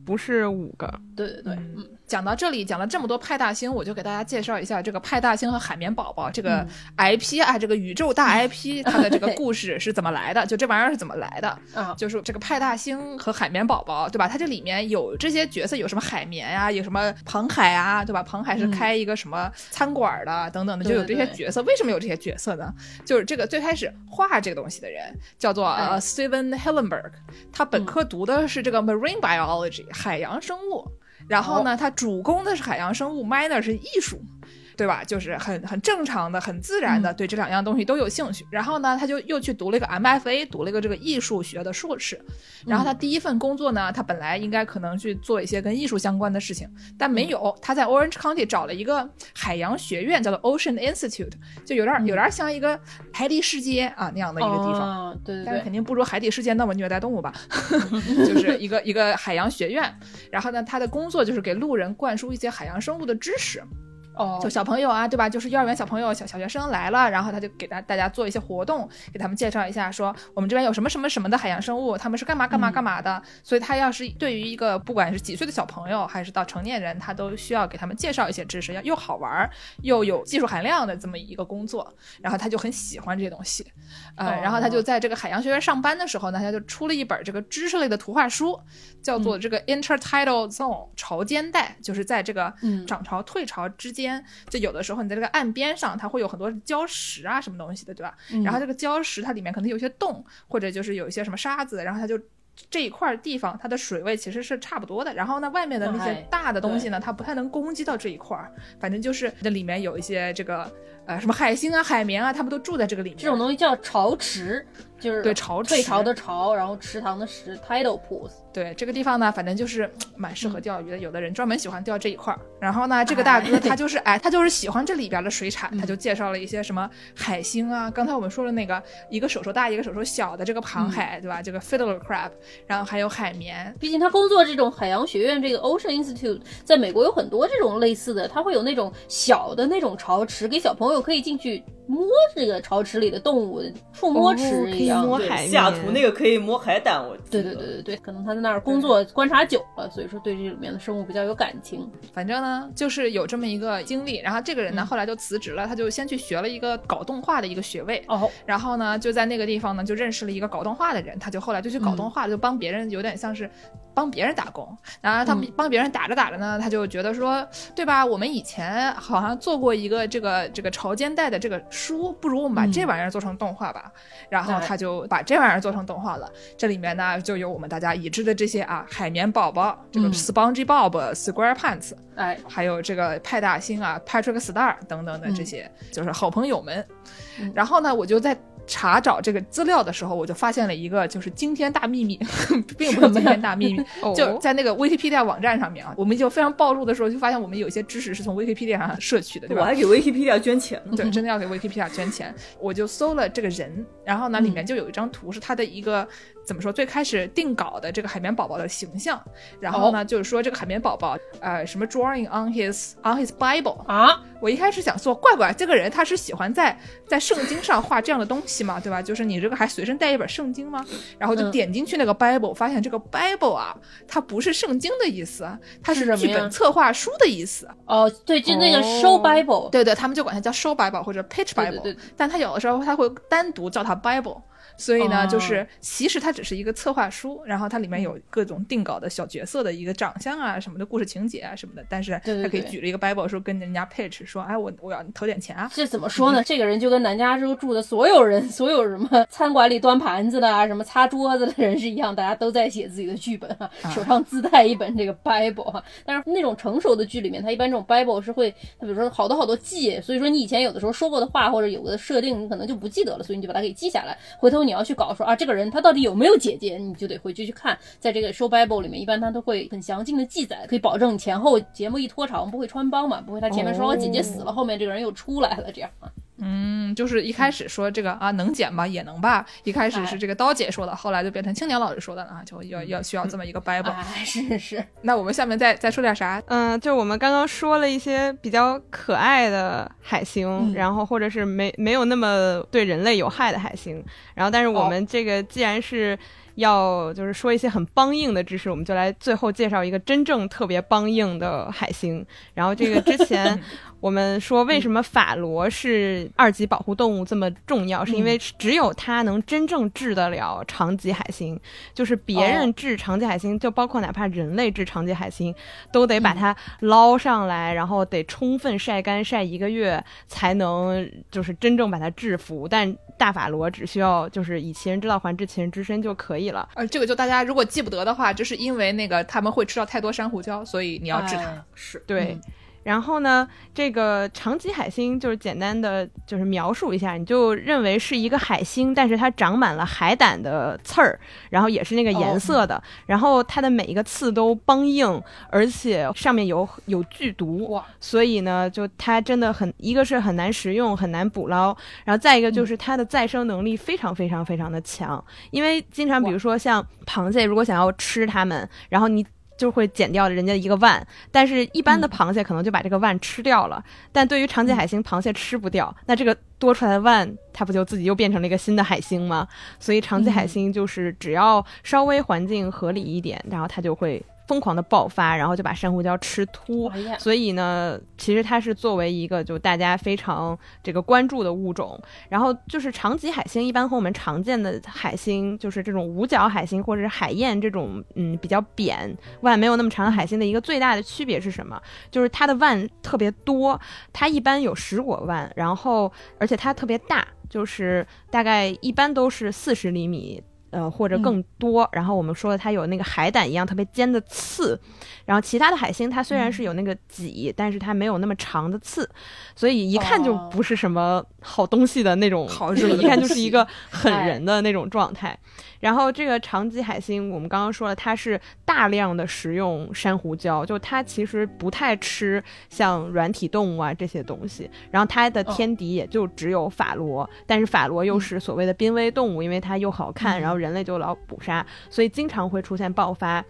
E: 不是五个。
C: 对对对，嗯，
B: 讲到这里，讲了这么多派大星，我就给大家介绍一下这个派大星和海绵宝宝这个 IP 啊，这个宇宙大 IP 它的这个故事是怎么来的？就这玩意儿是怎么来的？
C: 啊，
B: 就是这个派大星和海绵宝宝，对吧？它这里面有这些角色，有什么海绵呀、有什么彭海啊，对吧？彭海是开一个什么餐馆的，等等的，就有这些角色。为什么有这些角色呢？就是这个最开始画这个东西的人叫做呃
C: 哎
B: Steven Hillenberg，他本科读的是这个 Marine Biology 海洋生物，然后呢，它主攻的是海洋生物，minor 是艺术。对吧？就是很很正常的、很自然的，对这两样东西都有兴趣。然后呢，他就又去读了一个 MFA，读了一个这个艺术学的硕士。然后他第一份工作呢，他本来应该可能去做一些跟艺术相关的事情，但没有。他在 Orange County 找了一个海洋学院，叫做 Ocean Institute，就有点有点像一个海底世界啊那样的一个地方。
C: 哦对对对，
B: 但是肯定不如海底世界那么虐待动物吧，就是一个一个海洋学院。然后呢，他的工作就是给路人灌输一些海洋生物的知识。
C: 哦
B: 就小朋友啊，对吧？就是幼儿园小朋友、小小学生来了，然后他就给大大家做一些活动，给他们介绍一下，说我们这边有什么什么什么的海洋生物，他们是干嘛干嘛干嘛的。所以他要是对于一个不管是几岁的小朋友，还是到成年人，他都需要给他们介绍一些知识，要又好玩儿又有技术含量的这么一个工作。然后他就很喜欢这些东西，呃，
C: 哦
B: 然后他就在这个海洋学院上班的时候呢，他就出了一本这个知识类的图画书，叫做这个 Intertidal Zone 潮间带，就是在这个
C: 嗯
B: 涨潮退潮之间，就有的时候你在这个岸边上，它会有很多礁石啊什么东西的，对吧？
C: 嗯
B: 然后这个礁石它里面可能有一些洞，或者就是有一些什么沙子，然后它就。这一块地方，它的水位其实是差不多的。然后呢，外面的那些
C: 哎
B: 大的东西呢，它不太能攻击到这一块儿。反正就是这里面有一些这个呃什么海星啊、海绵啊，他们都住在这个里面。
C: 这种东西叫潮池，就是
B: 对潮池
C: 退潮的潮，然后池塘的池，tidal pools。
B: 对这个地方呢，反正就是蛮适合钓鱼的。有的人专门喜欢钓这一块儿。然后呢，这个大哥
C: 哎
B: 他 就是哎，他就是喜欢这里边的水产，他就介绍了一些什么海星啊。刚才我们说的那个一个手手大一个手手小的这个螃海，对吧？这个 fiddler crab，然后还有海绵。
C: 毕竟他工作这种海洋学院，这个 Ocean Institute 在美国有很多这种类似的，他会有那种小的那种潮池，给小朋友我可以进去摸这个潮池里的动物，触摸池
E: 哦可以
C: 一样。
F: 对
E: 摸海
F: 西雅图那个可以摸海胆，我
C: 对对对对对，可能他在那儿工作观察久了，所以说对这里面的生物比较有感情。
B: 反正呢，就是有这么一个经历。然后这个人呢，后来就辞职了，他就先去学了一个搞动画的一个学位。
C: 哦，
B: 然后呢，就在那个地方呢，就认识了一个搞动画的人，他就后来就去搞动画，就帮别人，有点像是帮别人打工。然后他们帮别人打着打着呢，他就觉得说，对吧？我们以前好像做过一个这个这个潮间带的这个书，不如我们把这玩意儿做成动画吧。然后他就把这玩意儿做成动画了。这里面呢，就有我们大家已知的这些啊，海绵宝宝，这个
C: 嗯
B: Spongy Bob、Square Pants。
C: 哎，
B: 还有这个派大星啊，Patrick Star 等等的这些，就是好朋友们。
C: 嗯
B: 然后呢，我就在查找这个资料的时候，我就发现了一个就是惊天大秘密，并不是惊天大秘密，
E: 哦
B: 就在那个 Wikipedia 网站上面啊，我们就非常暴露的时候，就发现我们有一些知识是从 Wikipedia 上摄取的，对吧？
F: 我还给 Wikipedia 捐钱呢。
B: 对，真的要给 Wikipedia 捐钱。我就搜了这个人，然后呢，里面就有一张图是他的一个怎么说，最开始定稿的这个海绵宝宝的形象，然后呢，就是说这个海绵宝宝，呃，什么 drawing on his on his Bible
C: 啊，
B: 我一开始想说，怪怪，这个人他是喜欢在在圣经上画这样的东西嘛，对吧？就是你这个还随身带一本圣经吗？然后就
C: 嗯。
B: 点进去那个 Bible，发现这个 Bible 啊，它不是圣经的意思，它是剧本策划书的意思。
C: 哦，对，就那个 show Bible，、
B: 对对，他们就管它叫 Show Bible 或者 Pitch Bible，
C: 对对
B: 但他有的时候他会单独叫它 Bible。所以呢，
C: 哦
B: 就是其实它只是一个策划书，然后它里面
C: 嗯
B: 有各种定稿的小角色的一个长相啊，什么的故事情节啊什么的。但是他可以举了一个 Bible 说跟人家 pitch 说，哎，我我要你投点钱啊，
C: 这怎么说呢？这个人就跟南加州住的所有人，所有什么餐馆里端盘子的啊，什么擦桌子的人是一样，大家都在写自己的剧本啊，手上自带一本这个 Bible 啊。但是那种成熟的剧里面，它一般这种 Bible 是会，它比如说好多好多记，所以说你以前有的时候说过的话或者有个设定，你可能就不记得了，所以你就把它给记下来。回头你要去搞说啊，这个人他到底有没有姐姐，你就得回去去看，在这个 Show Bible 里面，一般他都会很详尽的记载，可以保证前后节目一拖长不会穿帮嘛，不会他前面说我姐姐死了，后面这个人又出来了这样啊。
B: 嗯，就是一开始说这个啊能剪吧也能吧，一开始是这个刀姐说的，后来就变成青年老师说的了啊，就要要需要这么一个 Bible。
C: 哎，是是，
B: 那我们下面再再说点啥？
E: 嗯，就我们刚刚说了一些比较可爱的海星，
C: 嗯
E: 然后或者是没没有那么对人类有害的海星，然后但是我们这个既然是要就是说一些很梆硬的知识，我们就来最后介绍一个真正特别梆硬的海星。然后这个之前 我们说为什么法罗是二级保护动物这么重要，是因为只有它能真正治得了长棘海星，就是别人治长棘海星，就包括哪怕人类治长棘海星，都得把它捞上来，然后得充分晒干晒一个月，才能就是真正把它制服。但大法罗只需要就是以其人之道还治其人之身就可以了。
B: 呃，这个就大家如果记不得的话，就是因为那个他们会吃到太多珊瑚礁，所以你要治它。
C: 哎
F: 是
E: 对。然后呢，这个长棘海星就是简单的就是描述一下，你就认为是一个海星，但是它长满了海胆的刺儿，然后也是那个颜色的，然后它的每一个刺都梆硬，而且上面有有剧毒，
C: 哇，
E: 所以呢，就它真的很一个是很难食用，很难捕捞，然后再一个就是它的再生能力非常非常非常的强，因为经常比如说像螃蟹，如果想要吃它们，然后你。就会减掉人家一个腕，但是一般的螃蟹可能就把这个腕吃掉了，但对于长鳍海星，螃蟹吃不掉，那这个多出来的腕，它不就自己又变成了一个新的海星吗？所以长鳍海星就是只要稍微环境合理一点，然后它就会。疯狂的爆发，然后就把珊瑚礁吃秃。所以呢，其实它是作为一个就大家非常这个关注的物种。然后就是长鳍海星，一般和我们常见的海星，就是这种五角海星或者是海燕这种嗯比较扁腕没有那么长的海星的一个最大的区别是什么？就是它的腕特别多，它一般有十果腕，然后而且它特别大，就是大概一般都是四十厘米。呃，或者更多。然后我们说的它有那个海胆一样特别尖的刺，然后其他的海星它虽然是有那个脊，但是它没有那么长的刺，所以一看就不是什么好东西的那种，
B: 好
E: 就是一看就是一个狠
C: 哎
E: 人的那种状态。然后这个长棘海星，我们刚刚说了，它是大量的食用珊瑚礁，就它其实不太吃像软体动物啊这些东西。然后它的天敌也就只有法罗，但是法罗又是所谓的濒危动物，因为它又好看，然后人类就老捕杀，所以经常会出现爆发。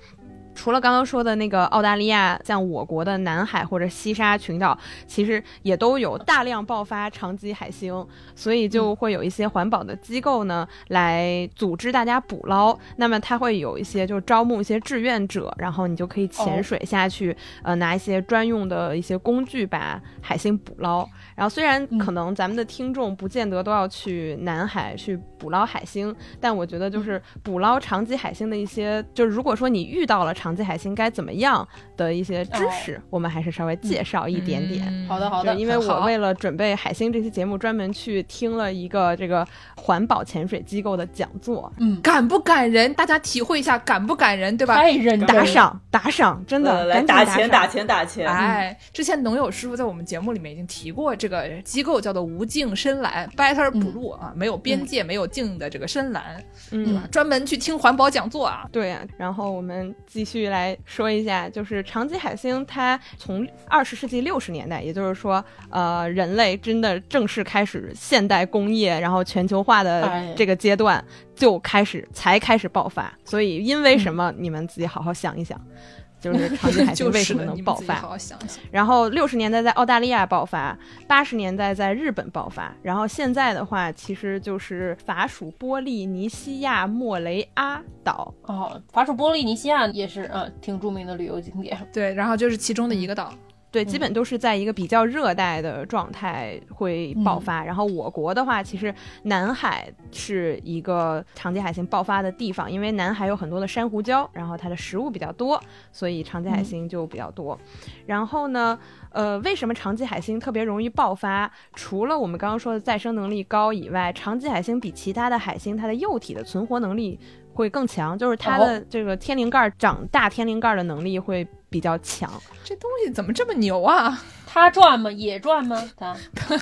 E: 除了刚刚说的那个澳大利亚，像我国的南海或者西沙群岛，其实也都有大量爆发长鳍海星，所以就会有一些环保的机构呢来组织大家捕捞。那么它会有一些就招募一些志愿者，然后你就可以潜水下去，呃，拿一些专用的一些工具把海星捕捞。然后虽然可能咱们的听众不见得都要去南海去捕捞海星，但我觉得就是捕捞长鳍海星的一些，就是如果说你遇到了长鳍海星该怎么样的一些知识，我们还是稍微介绍一点点。
B: 嗯。
C: 好的好的，
E: 因为我为了准备海星这期节目，专门去听了一个这个环保潜水机构的讲座，
C: 嗯，
B: 感不感人？大家体会一下感不感人，对吧？
C: 太认真了，
E: 打赏打赏，真的
F: 呃来打钱，打钱，打钱！
B: 哎，之前农友师傅在我们节目里面已经提过，这个机构叫做无尽深蓝 （Better Blue） 啊，没有边界、没有境的这个深蓝，对吧？专门去听环保讲座啊。
E: 对啊、然后我们继续来说一下，就是长鳍海星，它从二十世纪六十年代，也就是说，呃，人类真的正式开始现代工业，然后全球化的
C: 哎
E: 这个阶段，就开始才开始爆发。所以，因为什么，你们自己好好想一想，就是长期海星
B: 就
E: 为什么，能爆发。然后六十年代在澳大利亚爆发，八十年代在日本爆发，然后现在的话，其实就是法属波利尼西亚莫雷阿岛。
C: 哦，法属波利尼西亚也是呃挺著名的旅游景点。
B: 对，然后就是其中的一个岛。
E: 对，基本都是在一个比较热带的状态会爆发。然后我国的话，其实南海是一个长鳍海星爆发的地方，因为南海有很多的珊瑚礁，然后它的食物比较多，所以长鳍海星就比较多。然后呢，呃，为什么长鳍海星特别容易爆发？除了我们刚刚说的再生能力高以外，长鳍海星比其他的海星它的幼体的存活能力会更强，就是它的这个天灵盖长大天灵盖的能力会比较强。
B: 这东西怎么这么牛啊？
C: 它转吗？也转吗？它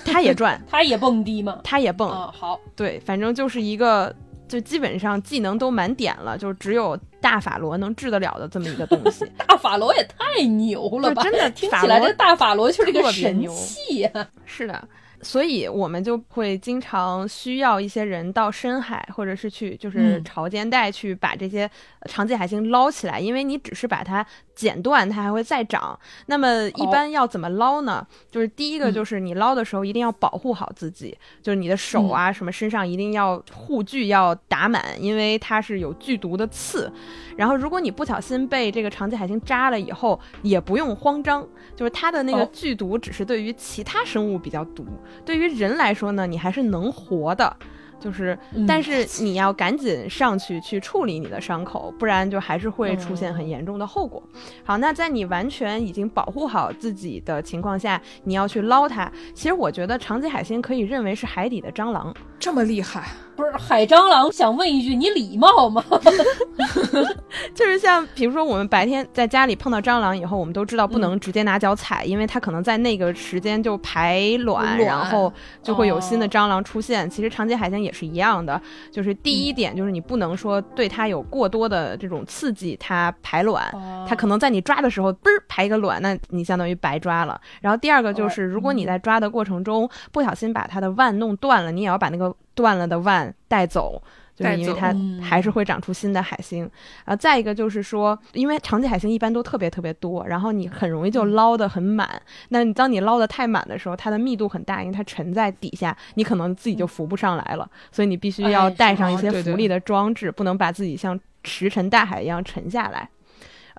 E: 它 也转，
C: 它也蹦迪吗？
E: 它也蹦，
C: 啊，好，
E: 对，反正就是一个，就基本上技能都满点了，就只有大法罗能治得了的这么一个东西。
C: 大法罗也太牛了吧！
E: 真的
C: 听起来这大法罗就是个神器呀、
E: 是的，所以我们就会经常需要一些人到深海，或者是去就是
C: 嗯。
E: 潮间带去把这些长鳍海星捞起来，因为你只是把它剪断，它还会再长。那么一般要怎么捞呢？就是第一个就是你捞的时候一定要保护好自己，就是你的手啊什么身上一定要护具要打满，因为它是有剧毒的刺。然后如果你不小心被这个长鳍海星扎了以后，也不用慌张，就是它的那个
C: 哦
E: 剧毒只是对于其他生物比较毒，对于人来说呢，你还是能活的。就是，
C: 嗯
E: 但是你要赶紧上去去处理你的伤口，不然就还是会出现很严重的后果。好，那在你完全已经保护好自己的情况下，你要去捞它。其实我觉得长鳍海星可以认为是海底的蟑螂，
B: 这么厉害？
C: 不是海蟑螂，想问一句，你礼貌吗？
E: 就是像比如说我们白天在家里碰到蟑螂以后，我们都知道不能直接拿脚踩，因为它可能在那个时间就排卵，
B: 卵
E: 然后就会有新的
C: 哦
E: 蟑螂出现。其实长鳍海鲜也是一样的，就是第一点就是你不能说对它有过多的这种刺激，它排卵。
C: 哦
E: 它可能在你抓的时候，嘣儿排一个卵，那你相当于白抓了。然后第二个就是，如果你在抓的过程中不小心把它的腕弄断了，你也要把那个断了的腕带走。就是因为它还是会长出新的海星。啊，再一个就是说，因为长棘海星一般都特别特别多，然后你很容易就
C: 嗯
E: 捞得很满。那你当你捞得太满的时候，它的密度很大，因为它沉在底下，你可能自己就浮不上来了。所以你必须要
C: 哎
E: 带上一些浮力的装置，不能把自己像石沉大海一样沉下来。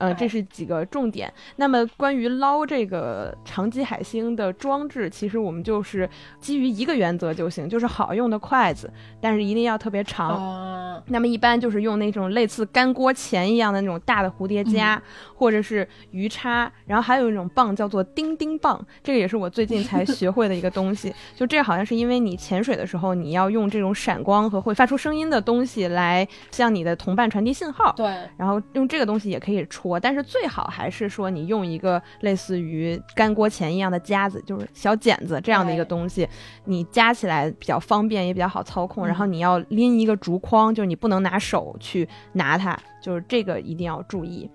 E: 呃，这
C: 哎
E: 是几个重点。那么关于捞这个长棘海星的装置，其实我们就是基于一个原则就行，就是好用的筷子，但是一定要特别长。
C: 啊，
E: 那么一般就是用那种类似干锅钳一样的那种大的蝴蝶夹，或者是鱼叉，然后还有一种棒叫做钉钉棒，这个也是我最近才学会的一个东西。就这好像是因为你潜水的时候，你要用这种闪光和会发出声音的东西来向你的同伴传递信号。
C: 对，
E: 然后用这个东西也可以戳，但是最好还是说你用一个类似于干锅钳一样的夹子，就是小剪子这样的一个
C: 哎
E: 东西，你夹起来比较方便，也比较好操控。
C: 嗯
E: 然后你要拎一个竹筐，就是你不能拿手去拿它，就是这个一定要注意。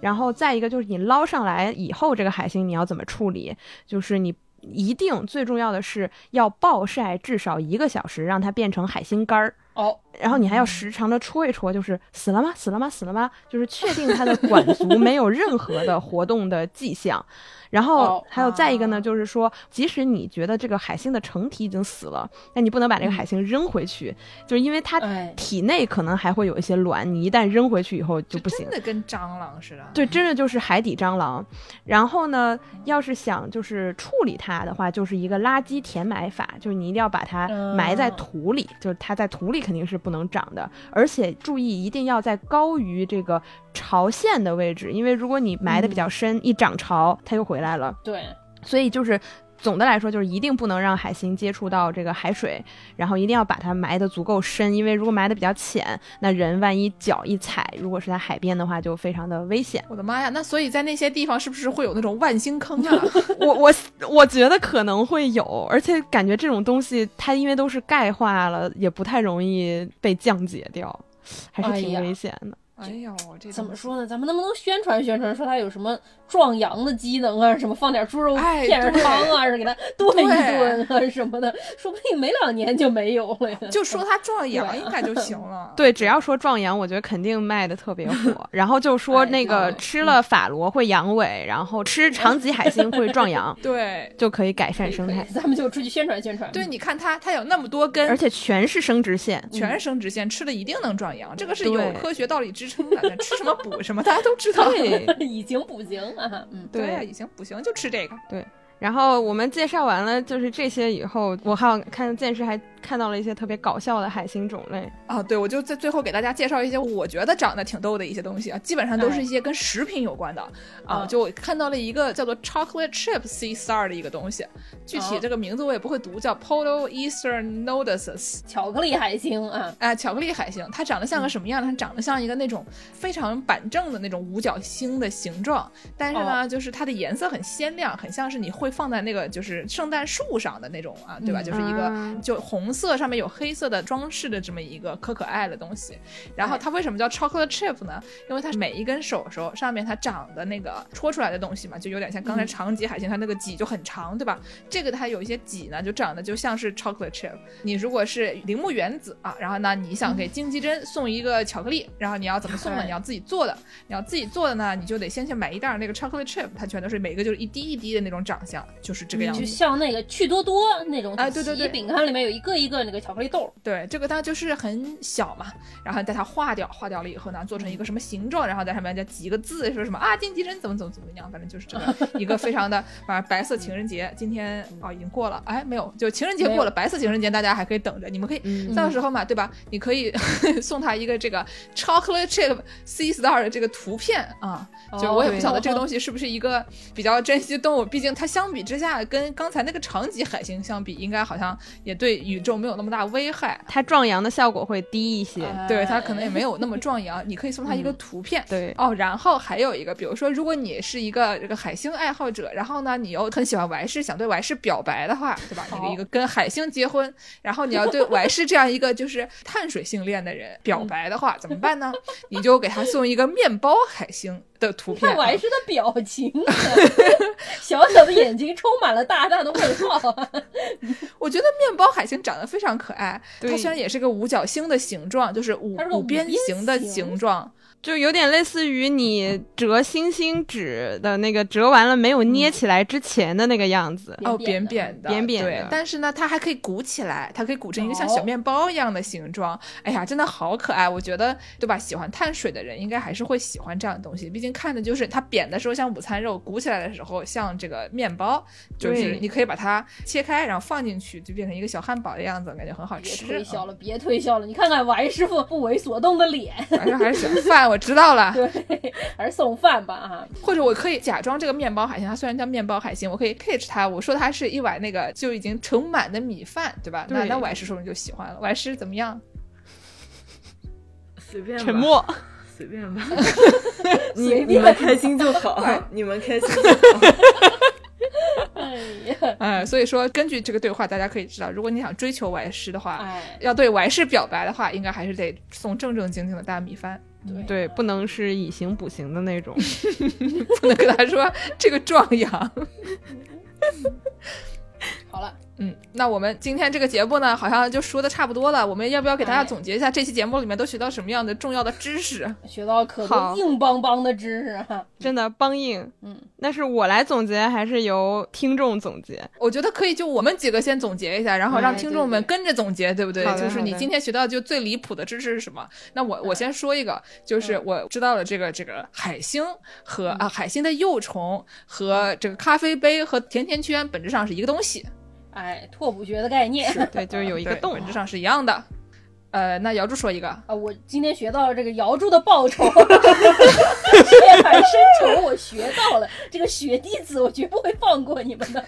E: 然后再一个就是你捞上来以后，这个海星你要怎么处理？就是你。一定最重要的是要暴晒至少一个小时，让它变成海星干儿。
C: 哦，
E: 然后你还要时常的戳一戳，就是死了吗？死了吗？死了吗？就是确定它的管足没有任何的活动的迹象。然后
C: 哦
E: 还有再一个呢，就是说，即使你觉得这个海星的成体已经死了，那你不能把这个海星扔回去，就是因为它
C: 哎，
E: 体内可能还会有一些卵，你一旦扔回去以后就不行
B: 真。的跟蟑螂似的。
E: 对，真的就是海底蟑螂。然后呢，要是想就是处理它的话，就是一个垃圾填埋法，就是你一定要把它埋在
C: 嗯
E: 土里，就是它在土里肯定是不能长的，而且注意一定要在高于这个潮线的位置，因为如果你埋的比较深，一涨潮它又回来了。
C: 对，
E: 所以就是总的来说，就是一定不能让海星接触到这个海水，然后一定要把它埋得足够深，因为如果埋得比较浅，那人万一脚一踩，如果是在海边的话，就非常的危险。
B: 我的妈呀！那所以在那些地方是不是会有那种万星坑啊？
E: 我我我觉得可能会有，而且感觉这种东西它因为都是钙化了，也不太容易被降解掉，还是挺危险的。
B: 哎呦，这
C: 怎么说呢？咱们能不能宣传宣传，说它有什么壮阳的机能啊？什么放点猪肉
B: 哎
C: 片儿汤啊，是给它炖一炖啊什么的，说不定没两年就没有了呀。
B: 就说它壮阳
C: 对
B: 应该就行了。
E: 对，只要说壮阳，我觉得肯定卖的特别火。然后就说
C: 哎
E: 那个吃了法螺会阳痿，然后吃长棘海星会壮阳，
B: 对
E: 就可以改善生态，
C: 咱们就出去宣传宣传。
B: 对，你看它，它有那么多根，
E: 而且全是生殖腺。
B: 全是生殖腺，吃了一定能壮阳，这个是有科学道理支撑的。吃什么补什么，大家都知道。
E: 对
C: 以形补形啊，嗯，
B: 对啊，已经不行就吃这个。
E: 然后我们介绍完了就是这些以后，我还有看见识还看到了一些特别搞笑的海星种类。
B: 啊，对，我就在最后给大家介绍一些我觉得长得挺逗的一些东西啊，基本上都是一些跟食品有关的啊。
C: 嗯
B: 就我看到了一个叫做 chocolate chip sea star 的一个东西，具体
C: 哦
B: 这个名字我也不会读，叫 Polo Eastern Noduses。
C: 巧克力海星啊，
B: 哎，巧克力海星，它长得像个什么样呢？它长得像一个那种非常板正的那种五角星的形状，但是呢，就是它的颜色很鲜亮，很像是你会放在那个就是圣诞树上的那种啊，对吧？
C: 嗯
B: 就是一个
E: 嗯
B: 就红色上面有黑色的装饰的这么一个可可爱的东西。然后它为什么叫 chocolate chip 呢？因为它每一根手手上面它长的那个戳出来的东西嘛，就有点像刚才长棘海星，它那个脊就很长，对吧？这个它有一些脊呢，就长得就像是 chocolate chip。你如果是铃木原子啊，然后呢你想给金吉珍送一个巧克力，然后你要怎么送呢？
C: 哎
B: 你要自己做的，你要自己做的呢，你就得先去买一袋儿那个 chocolate chip，它全都是每个就是一滴一滴的那种长相，就是这个样子
C: 就。像那个趣多多那种
B: 哎对对对
C: 饼干里面有一个一个那个巧克力豆，
B: 对，这个它就是很小嘛，然后带它化掉，化掉了以后呢，做成一个什么形状，然后在上面再几个字，说什么啊，金吉珍怎么怎么怎么样，反正就是这个 一个非常的，反正白色情人节今天哦已经过了，哎没有，就情人节过了，白色情人节大家还可以等着，你们可以
E: 嗯
B: 到时候嘛，对吧？你可以 送他一个这个 chocolate chip sea star 的这个图片啊，就我也不晓得这个东西是不是一个比较珍惜动物，毕竟它相比之下跟刚才那个长棘海星相比，应该好像也对宇宙没有那么大危害。
E: 它壮阳的效果会低一些。
C: 哎
B: 对它可能也没有那么壮阳，你可以送他一个图片。
E: 对，
B: 哦，然后还有一个，比如说，如果你是一个这个海星爱好者，然后呢，你又很喜欢怀氏，想对怀氏表白的话，对吧？你
C: 好
B: 一个跟海星结婚，然后你要对怀氏这样一个就是 碳水性恋的人表白的话，怎么办呢？你就给他送一个面包海星的图片
C: 看。我还是的表情啊，小小的眼睛充满了大大的问号啊。
B: 我觉得面包海星长得非常可爱，它虽然也是个五角星的形状，就是五
C: 是
B: 五边形的
C: 形
B: 形状，
E: 就有点类似于你折星星纸的那个折完了没有捏起来之前的那个样子。
B: 哦，
C: 扁扁的
B: 扁扁的，对。但是呢，它还可以鼓起来，它可以鼓成一个像小
C: 哦
B: 面包一样的形状。哎呀，真的好可爱！我觉得，对吧？喜欢碳水的人应该还是会喜欢这样的东西，毕竟看的就是它扁的时候像午餐肉，鼓起来的时候像这个面包，就是你可以把它切开，然后放进去，就变成一个小汉堡的样子，感觉很好吃别。
C: 推销了，别推销了！你看看王师傅不为所动的脸，
B: 反正还是喜欢饭，我知道了。
C: 对，还是送饭吧啊！
B: 或者我可以假装这个面包海鲜，它虽然叫面包海鲜，我可以 pitch 它，我说它是一碗那个就已经盛满的米饭，对吧？那
E: 对
B: 那歪师说你就喜欢了，外师怎么样？
F: 随便
E: 沉，默，
F: 随便吧，
C: 随
F: 你 你们开心就好，你们开心就好。
C: 哎呀，
B: 哎，所以说根据这个对话，大家可以知道，如果你想追求歪师的话，
C: 哎，
B: 要对歪师表白的话，应该还是得送正正经经的大米饭，
C: 对
E: 对，不能是以形补形的那种。
B: 不能跟他说这个壮阳。
C: 好了，
B: 嗯，那我们今天这个节目呢，好像就说的差不多了。我们要不要给大家
C: 哎
B: 总结一下这期节目里面都学到什么样的重要的知识？
C: 学到可
E: 好
C: 多硬邦邦的知识哈。
E: 真的邦硬。
C: 嗯，
E: 那是我来总结，还是由听众总结？
B: 我觉得可以，就我们几个先总结一下，然后让
C: 哎
B: 听众们跟着总结，对不对？就是你今天学到就最离谱的知识是什么？那我我先说一个，就是
C: 嗯
B: 我知道了这个这个海星和啊海星的幼虫和这个咖啡杯和甜甜圈本质上是一个东西，
C: 哎，拓扑学的概念
E: 对，就是有一个
B: 本质上是一样的。呃，那姚柱说一个，
C: 啊！我今天学到了这个瑶柱的报酬，血海深仇，我学到了这个血滴子，我绝不会放过你们的。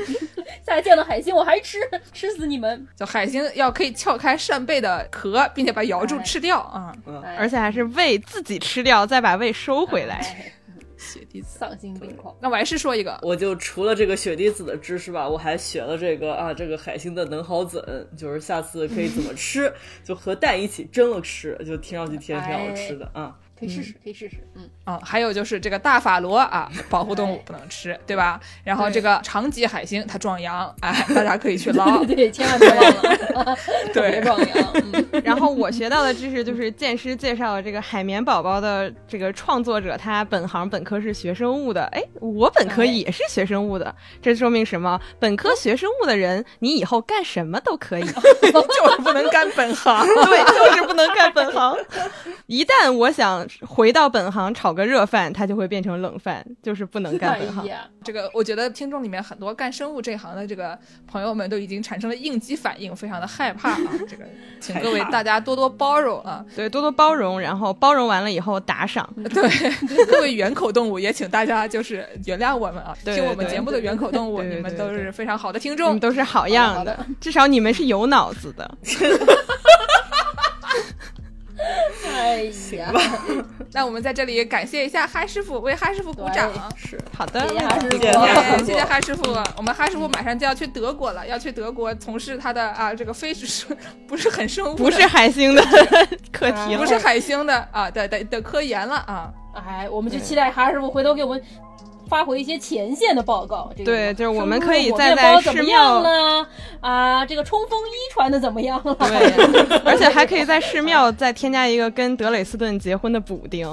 C: 下次见到海星，我还吃，吃死你们！
B: 就海星要可以撬开扇贝的壳，并且把瑶柱
C: 哎
B: 吃掉啊！
C: 哎
E: 而且还是胃自己吃掉，再把胃收回来。
C: 哎
B: 雪滴子，
C: 丧心病狂。
B: 那我还是说一个，
F: 我就除了这个雪滴子的知识吧，我还学了这个啊，这个海星的能好怎，就是下次可以怎么吃，就和蛋一起蒸了吃，就听上去挺挺好吃的 啊。
C: 可以试试，可以试试。嗯，
B: 啊，还有就是这个大法罗啊，保护动物不能吃，对吧？然后这个长脊海星它壮阳，哎，大家可以去捞。
C: 对对，千万别忘了，
B: 对
C: 别壮阳。嗯，
E: 然后我学到的知识就是剑师介绍了这个海绵宝宝的这个创作者，他本行本科是学生物的。哎，我本科
C: 哎
E: 也是学生物的，这说明什么？本科学生物的人，你以后干什么都可以。
B: 就是不能干本行。
E: 对，就是不能干本行。一旦我想回到本行炒个热饭，它就会变成冷饭，就是不能干
C: 哎
E: 本行。
B: 这个我觉得听众里面很多干生物这一行的这个朋友们都已经产生了应激反应，非常的害怕啊。这个，请各位大家多多包容啊。
E: 对，多多包容，然后包容完了以后打赏。
B: 对，各位远口动物也请大家就是原谅我们啊。听我们节目的远口动物，你们都是非常好的听
E: 你
B: 众
E: 们。都是好样
C: 的
E: 的，至少你们是有脑子的。
C: 哎呀，
B: 那我们在这里感谢一下哈师傅，为哈师傅鼓掌。
F: 是，
E: 好的，
C: 谢谢哈师傅
F: 谢谢
B: 哈师傅。我们哈师傅马上就要去德国了，要去德国从事他的啊这个非是不是很生物，
E: 不是海星的课题
B: 不。是海星的啊的的的科研了啊。
C: 哎，我们就期待哈师傅回头给我们发回一些前线的报告。这个
E: 对就是我们可以
C: 火
E: 再在
C: 面包怎么
E: 寺
C: 样
E: 庙
C: 了啊？这个冲锋衣穿的怎么样了？
E: 对，而且还可以在寺庙再添加一个跟德累斯顿结婚的补丁，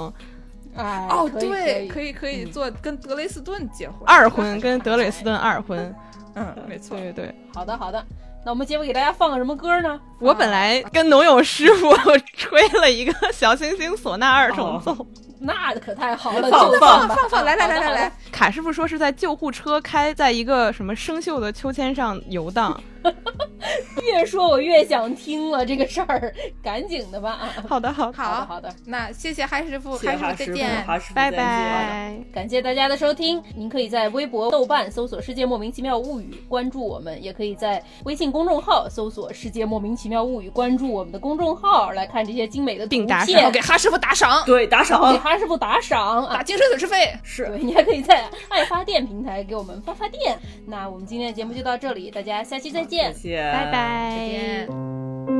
C: 啊，
B: 哦，
C: 可以
B: 对，
C: 可
B: 可以可以做跟德累斯顿结婚，
E: 二婚跟德累斯顿二婚。
B: 嗯，没错。
E: 对，
C: 好的好的，那我们节目给大家放个什么歌呢？
E: 我本来跟农友师傅 吹了一个小星星唢呐二重奏，
C: 那可太好了，
F: 放
C: 就
F: 放，
B: 放放，来来来来来，
E: 卡师傅说是在救护车开在一个什么生锈的秋千上游荡。
C: 越说我越想听了这个事儿，赶紧的吧啊！
E: 好的好的，
C: 好的好的，
B: 那谢谢哈师傅，
F: 谢谢
B: 哈师傅再见。
F: 哈师傅
E: 拜
F: 再见。
E: 拜。
C: 感谢大家的收听。您可以在微博、豆瓣搜索“世界莫名其妙物语”关注我们，也可以在微信公众号搜索“世界莫名其妙物语”关注我们的公众号，来看这些精美的图
E: 并打赏
C: 片，
B: 给哈师傅打赏，
F: 对，打赏给
C: 哈师傅打赏啊！
B: 打精神损失费。
F: 是
C: 对你还可以在爱发电平台给我们发发电。那我们今天的节目就到这里，大家下期再
F: 谢谢，
E: 拜拜，
B: 再见。